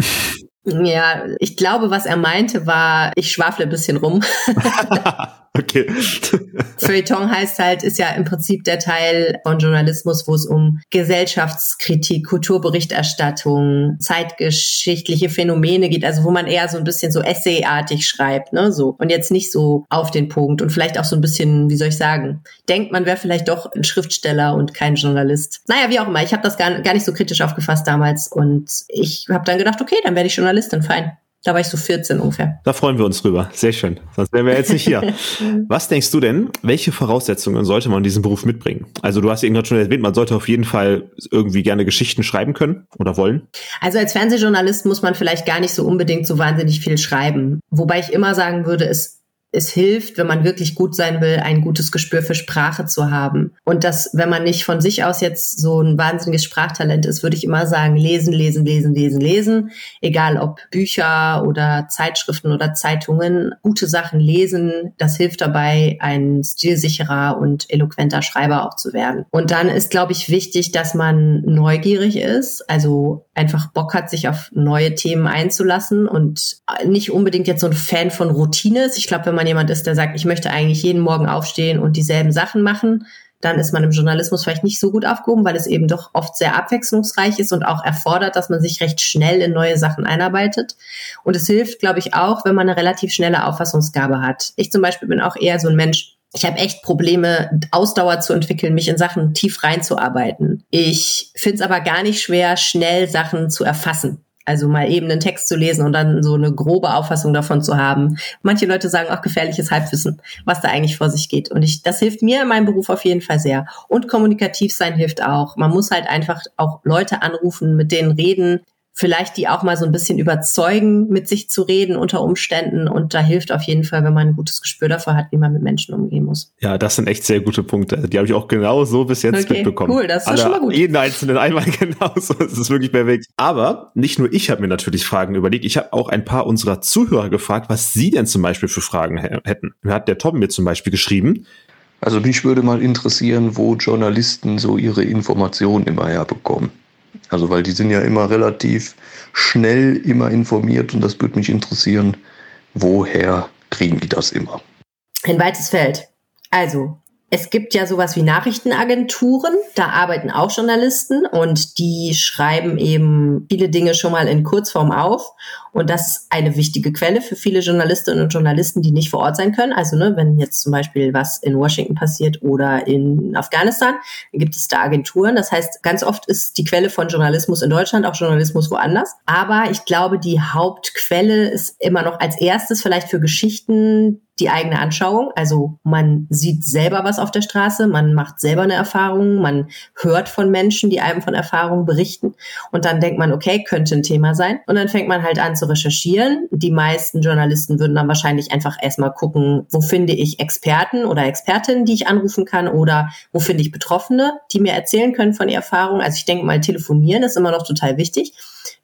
Ja, ich glaube, was er meinte, war, ich schwafle ein bisschen rum. [LAUGHS] [LAUGHS] Okay. [LAUGHS] Feuilleton heißt halt, ist ja im Prinzip der Teil von Journalismus, wo es um Gesellschaftskritik, Kulturberichterstattung, zeitgeschichtliche Phänomene geht, also wo man eher so ein bisschen so essayartig schreibt, ne, so. Und jetzt nicht so auf den Punkt und vielleicht auch so ein bisschen, wie soll ich sagen, denkt man wäre vielleicht doch ein Schriftsteller und kein Journalist. Naja, wie auch immer, ich habe das gar, gar nicht so kritisch aufgefasst damals und ich habe dann gedacht, okay, dann werde ich Journalistin, fein. Da war ich so 14 ungefähr. Da freuen wir uns drüber. Sehr schön. Sonst wären wir jetzt nicht hier. [LAUGHS] Was denkst du denn, welche Voraussetzungen sollte man in diesem Beruf mitbringen? Also du hast eben gerade schon erwähnt, man sollte auf jeden Fall irgendwie gerne Geschichten schreiben können oder wollen. Also als Fernsehjournalist muss man vielleicht gar nicht so unbedingt so wahnsinnig viel schreiben. Wobei ich immer sagen würde, es es hilft, wenn man wirklich gut sein will, ein gutes Gespür für Sprache zu haben. Und dass, wenn man nicht von sich aus jetzt so ein wahnsinniges Sprachtalent ist, würde ich immer sagen, lesen, lesen, lesen, lesen, lesen. Egal ob Bücher oder Zeitschriften oder Zeitungen, gute Sachen lesen, das hilft dabei, ein stilsicherer und eloquenter Schreiber auch zu werden. Und dann ist, glaube ich, wichtig, dass man neugierig ist, also einfach Bock hat, sich auf neue Themen einzulassen und nicht unbedingt jetzt so ein Fan von Routine ist. Ich glaube, wenn man jemand ist, der sagt, ich möchte eigentlich jeden Morgen aufstehen und dieselben Sachen machen, dann ist man im Journalismus vielleicht nicht so gut aufgehoben, weil es eben doch oft sehr abwechslungsreich ist und auch erfordert, dass man sich recht schnell in neue Sachen einarbeitet. Und es hilft, glaube ich, auch, wenn man eine relativ schnelle Auffassungsgabe hat. Ich zum Beispiel bin auch eher so ein Mensch, ich habe echt Probleme, Ausdauer zu entwickeln, mich in Sachen tief reinzuarbeiten. Ich finde es aber gar nicht schwer, schnell Sachen zu erfassen. Also mal eben einen Text zu lesen und dann so eine grobe Auffassung davon zu haben. Manche Leute sagen auch gefährliches Halbwissen, was da eigentlich vor sich geht. Und ich, das hilft mir in meinem Beruf auf jeden Fall sehr. Und kommunikativ sein hilft auch. Man muss halt einfach auch Leute anrufen, mit denen reden, vielleicht die auch mal so ein bisschen überzeugen, mit sich zu reden unter Umständen. Und da hilft auf jeden Fall, wenn man ein gutes Gespür dafür hat, wie man mit Menschen umgehen muss. Ja, das sind echt sehr gute Punkte. Die habe ich auch genau so bis jetzt okay, mitbekommen. Cool, das ist Alle, schon mal gut. Jeden einzelnen einmal [LAUGHS] genauso. Das ist wirklich perfekt. Aber nicht nur ich habe mir natürlich Fragen überlegt. Ich habe auch ein paar unserer Zuhörer gefragt, was sie denn zum Beispiel für Fragen hätten. Mir hat der Tom mir zum Beispiel geschrieben, also mich würde mal interessieren, wo Journalisten so ihre Informationen immer herbekommen. Also weil die sind ja immer relativ schnell immer informiert und das würde mich interessieren, woher kriegen die das immer? Ein weites Feld. Also, es gibt ja sowas wie Nachrichtenagenturen, da arbeiten auch Journalisten und die schreiben eben viele Dinge schon mal in Kurzform auf und das ist eine wichtige Quelle für viele Journalistinnen und Journalisten, die nicht vor Ort sein können. Also ne, wenn jetzt zum Beispiel was in Washington passiert oder in Afghanistan, dann gibt es da Agenturen. Das heißt, ganz oft ist die Quelle von Journalismus in Deutschland auch Journalismus woanders. Aber ich glaube, die Hauptquelle ist immer noch als erstes vielleicht für Geschichten die eigene Anschauung. Also man sieht selber was auf der Straße, man macht selber eine Erfahrung, man hört von Menschen, die einem von Erfahrungen berichten. Und dann denkt man, okay, könnte ein Thema sein. Und dann fängt man halt an zu recherchieren. Die meisten Journalisten würden dann wahrscheinlich einfach erstmal gucken, wo finde ich Experten oder Expertinnen, die ich anrufen kann oder wo finde ich Betroffene, die mir erzählen können von ihrer Erfahrung. Also ich denke mal, telefonieren ist immer noch total wichtig.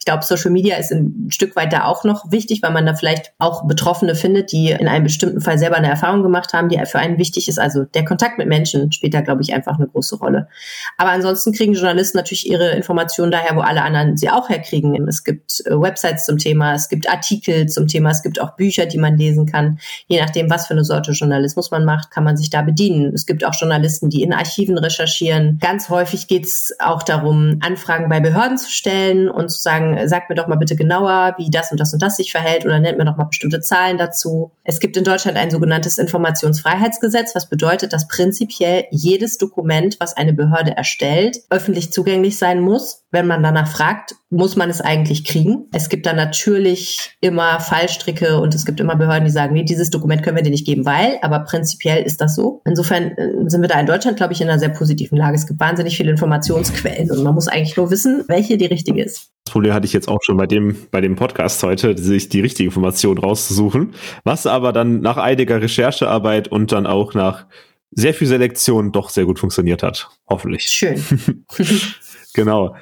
Ich glaube, Social Media ist ein Stück weit da auch noch wichtig, weil man da vielleicht auch Betroffene findet, die in einem bestimmten Fall selber eine Erfahrung gemacht haben, die für einen wichtig ist. Also der Kontakt mit Menschen spielt da, glaube ich, einfach eine große Rolle. Aber ansonsten kriegen Journalisten natürlich ihre Informationen daher, wo alle anderen sie auch herkriegen. Es gibt äh, Websites zum Thema, es gibt Artikel zum Thema, es gibt auch Bücher, die man lesen kann. Je nachdem, was für eine Sorte Journalismus man macht, kann man sich da bedienen. Es gibt auch Journalisten, die in Archiven recherchieren. Ganz häufig geht es auch darum, Anfragen bei Behörden zu stellen und zu sagen, sagt mir doch mal bitte genauer, wie das und das und das sich verhält oder nennt mir doch mal bestimmte Zahlen dazu. Es gibt in Deutschland ein sogenanntes Informationsfreiheitsgesetz, was bedeutet, dass prinzipiell jedes Dokument, was eine Behörde erstellt, öffentlich zugänglich sein muss. Wenn man danach fragt, muss man es eigentlich kriegen. Es gibt da natürlich immer Fallstricke und es gibt immer Behörden, die sagen, nee, dieses Dokument können wir dir nicht geben, weil, aber prinzipiell ist das so. Insofern äh, sind wir da in Deutschland, glaube ich, in einer sehr positiven Lage. Es gibt wahnsinnig viele Informationsquellen und man muss eigentlich nur wissen, welche die richtige ist. Das Problem hatte ich jetzt auch schon bei dem, bei dem Podcast heute, sich die richtige Information rauszusuchen. Was aber dann nach einiger Recherchearbeit und dann auch nach sehr viel Selektion doch sehr gut funktioniert hat. Hoffentlich. Schön. [LAUGHS] [LAUGHS] [LAUGHS] genau.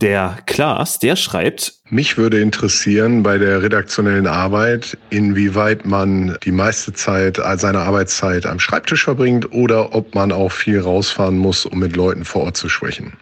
Der Klaas, der schreibt. Mich würde interessieren bei der redaktionellen Arbeit, inwieweit man die meiste Zeit seiner Arbeitszeit am Schreibtisch verbringt oder ob man auch viel rausfahren muss, um mit Leuten vor Ort zu sprechen.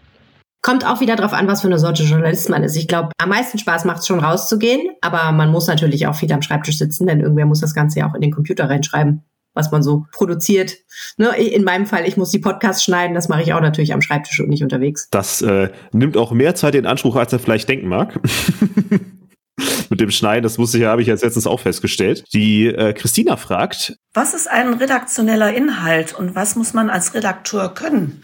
Kommt auch wieder darauf an, was für eine Sorte Journalist man ist. Ich glaube, am meisten Spaß macht es schon rauszugehen, aber man muss natürlich auch viel am Schreibtisch sitzen, denn irgendwer muss das Ganze ja auch in den Computer reinschreiben, was man so produziert. Ne? In meinem Fall, ich muss die Podcasts schneiden, das mache ich auch natürlich am Schreibtisch und nicht unterwegs. Das äh, nimmt auch mehr Zeit in Anspruch, als er vielleicht denken mag. [LAUGHS] mit dem Schneiden, das wusste ich ja, habe ich jetzt letztens auch festgestellt. Die äh, Christina fragt. Was ist ein redaktioneller Inhalt und was muss man als Redakteur können?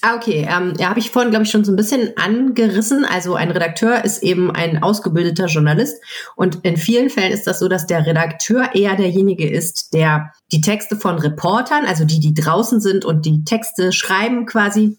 Ah, okay. Ähm, ja, habe ich vorhin, glaube ich, schon so ein bisschen angerissen. Also ein Redakteur ist eben ein ausgebildeter Journalist. Und in vielen Fällen ist das so, dass der Redakteur eher derjenige ist, der die Texte von Reportern, also die, die draußen sind und die Texte schreiben quasi,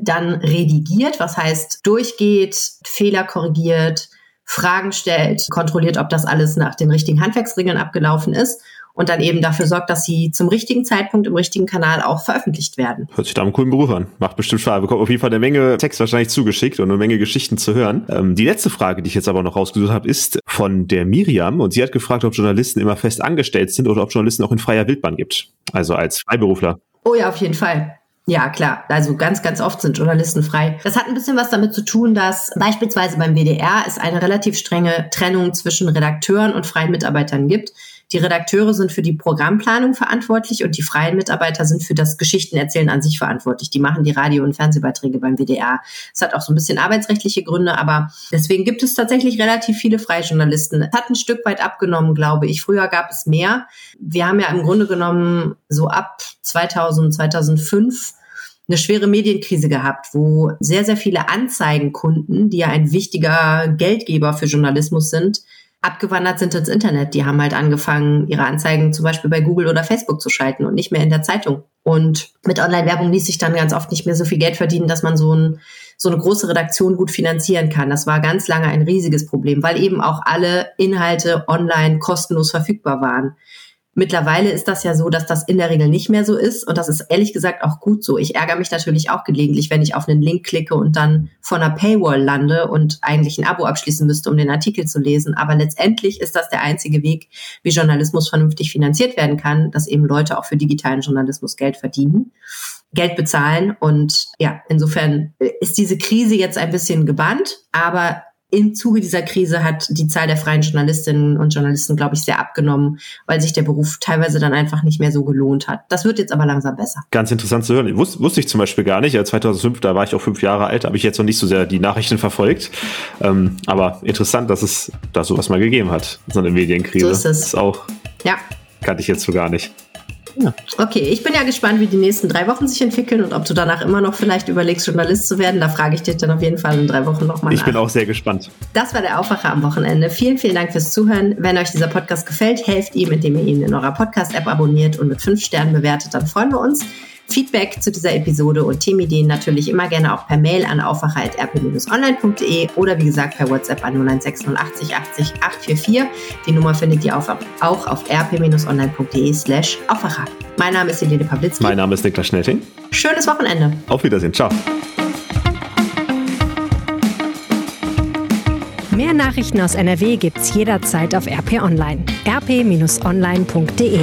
dann redigiert, was heißt durchgeht, Fehler korrigiert, Fragen stellt, kontrolliert, ob das alles nach den richtigen Handwerksregeln abgelaufen ist und dann eben dafür sorgt, dass sie zum richtigen Zeitpunkt im richtigen Kanal auch veröffentlicht werden. Hört sich da einen coolen Beruf an. Macht bestimmt Spaß. Bekommt auf jeden Fall eine Menge Text wahrscheinlich zugeschickt und eine Menge Geschichten zu hören. Ähm, die letzte Frage, die ich jetzt aber noch rausgesucht habe, ist von der Miriam und sie hat gefragt, ob Journalisten immer fest angestellt sind oder ob Journalisten auch in freier Wildbahn gibt. Also als Freiberufler. Oh ja, auf jeden Fall. Ja, klar. Also ganz, ganz oft sind Journalisten frei. Das hat ein bisschen was damit zu tun, dass beispielsweise beim WDR es eine relativ strenge Trennung zwischen Redakteuren und freien Mitarbeitern gibt. Die Redakteure sind für die Programmplanung verantwortlich und die freien Mitarbeiter sind für das Geschichtenerzählen an sich verantwortlich. Die machen die Radio- und Fernsehbeiträge beim WDR. Es hat auch so ein bisschen arbeitsrechtliche Gründe, aber deswegen gibt es tatsächlich relativ viele freie Journalisten. Es hat ein Stück weit abgenommen, glaube ich. Früher gab es mehr. Wir haben ja im Grunde genommen so ab 2000, 2005 eine schwere Medienkrise gehabt, wo sehr, sehr viele Anzeigenkunden, die ja ein wichtiger Geldgeber für Journalismus sind, abgewandert sind ins Internet. Die haben halt angefangen, ihre Anzeigen zum Beispiel bei Google oder Facebook zu schalten und nicht mehr in der Zeitung. Und mit Online-Werbung ließ sich dann ganz oft nicht mehr so viel Geld verdienen, dass man so, ein, so eine große Redaktion gut finanzieren kann. Das war ganz lange ein riesiges Problem, weil eben auch alle Inhalte online kostenlos verfügbar waren. Mittlerweile ist das ja so, dass das in der Regel nicht mehr so ist. Und das ist ehrlich gesagt auch gut so. Ich ärgere mich natürlich auch gelegentlich, wenn ich auf einen Link klicke und dann vor einer Paywall lande und eigentlich ein Abo abschließen müsste, um den Artikel zu lesen. Aber letztendlich ist das der einzige Weg, wie Journalismus vernünftig finanziert werden kann, dass eben Leute auch für digitalen Journalismus Geld verdienen. Geld bezahlen. Und ja, insofern ist diese Krise jetzt ein bisschen gebannt, aber im Zuge dieser Krise hat die Zahl der freien Journalistinnen und Journalisten, glaube ich, sehr abgenommen, weil sich der Beruf teilweise dann einfach nicht mehr so gelohnt hat. Das wird jetzt aber langsam besser. Ganz interessant zu hören. Wus wusste ich zum Beispiel gar nicht. 2005, da war ich auch fünf Jahre alt, habe ich jetzt noch nicht so sehr die Nachrichten verfolgt. Ähm, aber interessant, dass es da sowas mal gegeben hat, so eine Medienkrise. So ist es. ist auch. Ja. Kannte ich jetzt so gar nicht. Ja. Okay, ich bin ja gespannt, wie die nächsten drei Wochen sich entwickeln und ob du danach immer noch vielleicht überlegst, Journalist zu werden. Da frage ich dich dann auf jeden Fall in drei Wochen nochmal. Ich bin auch sehr gespannt. Das war der Aufwacher am Wochenende. Vielen, vielen Dank fürs Zuhören. Wenn euch dieser Podcast gefällt, helft ihm, indem ihr ihn in eurer Podcast-App abonniert und mit fünf Sternen bewertet. Dann freuen wir uns. Feedback zu dieser Episode und Themenideen natürlich immer gerne auch per Mail an aufwacher.rp-online.de oder wie gesagt per WhatsApp an 09680 80 844. Die Nummer findet ihr auch auf rp-online.de slash Aufwacher. Mein Name ist Helene Pawlitzki. Mein Name ist Niklas Schnelting. Schönes Wochenende. Auf Wiedersehen. Ciao. Mehr Nachrichten aus NRW gibt's jederzeit auf RP Online. rp-online.de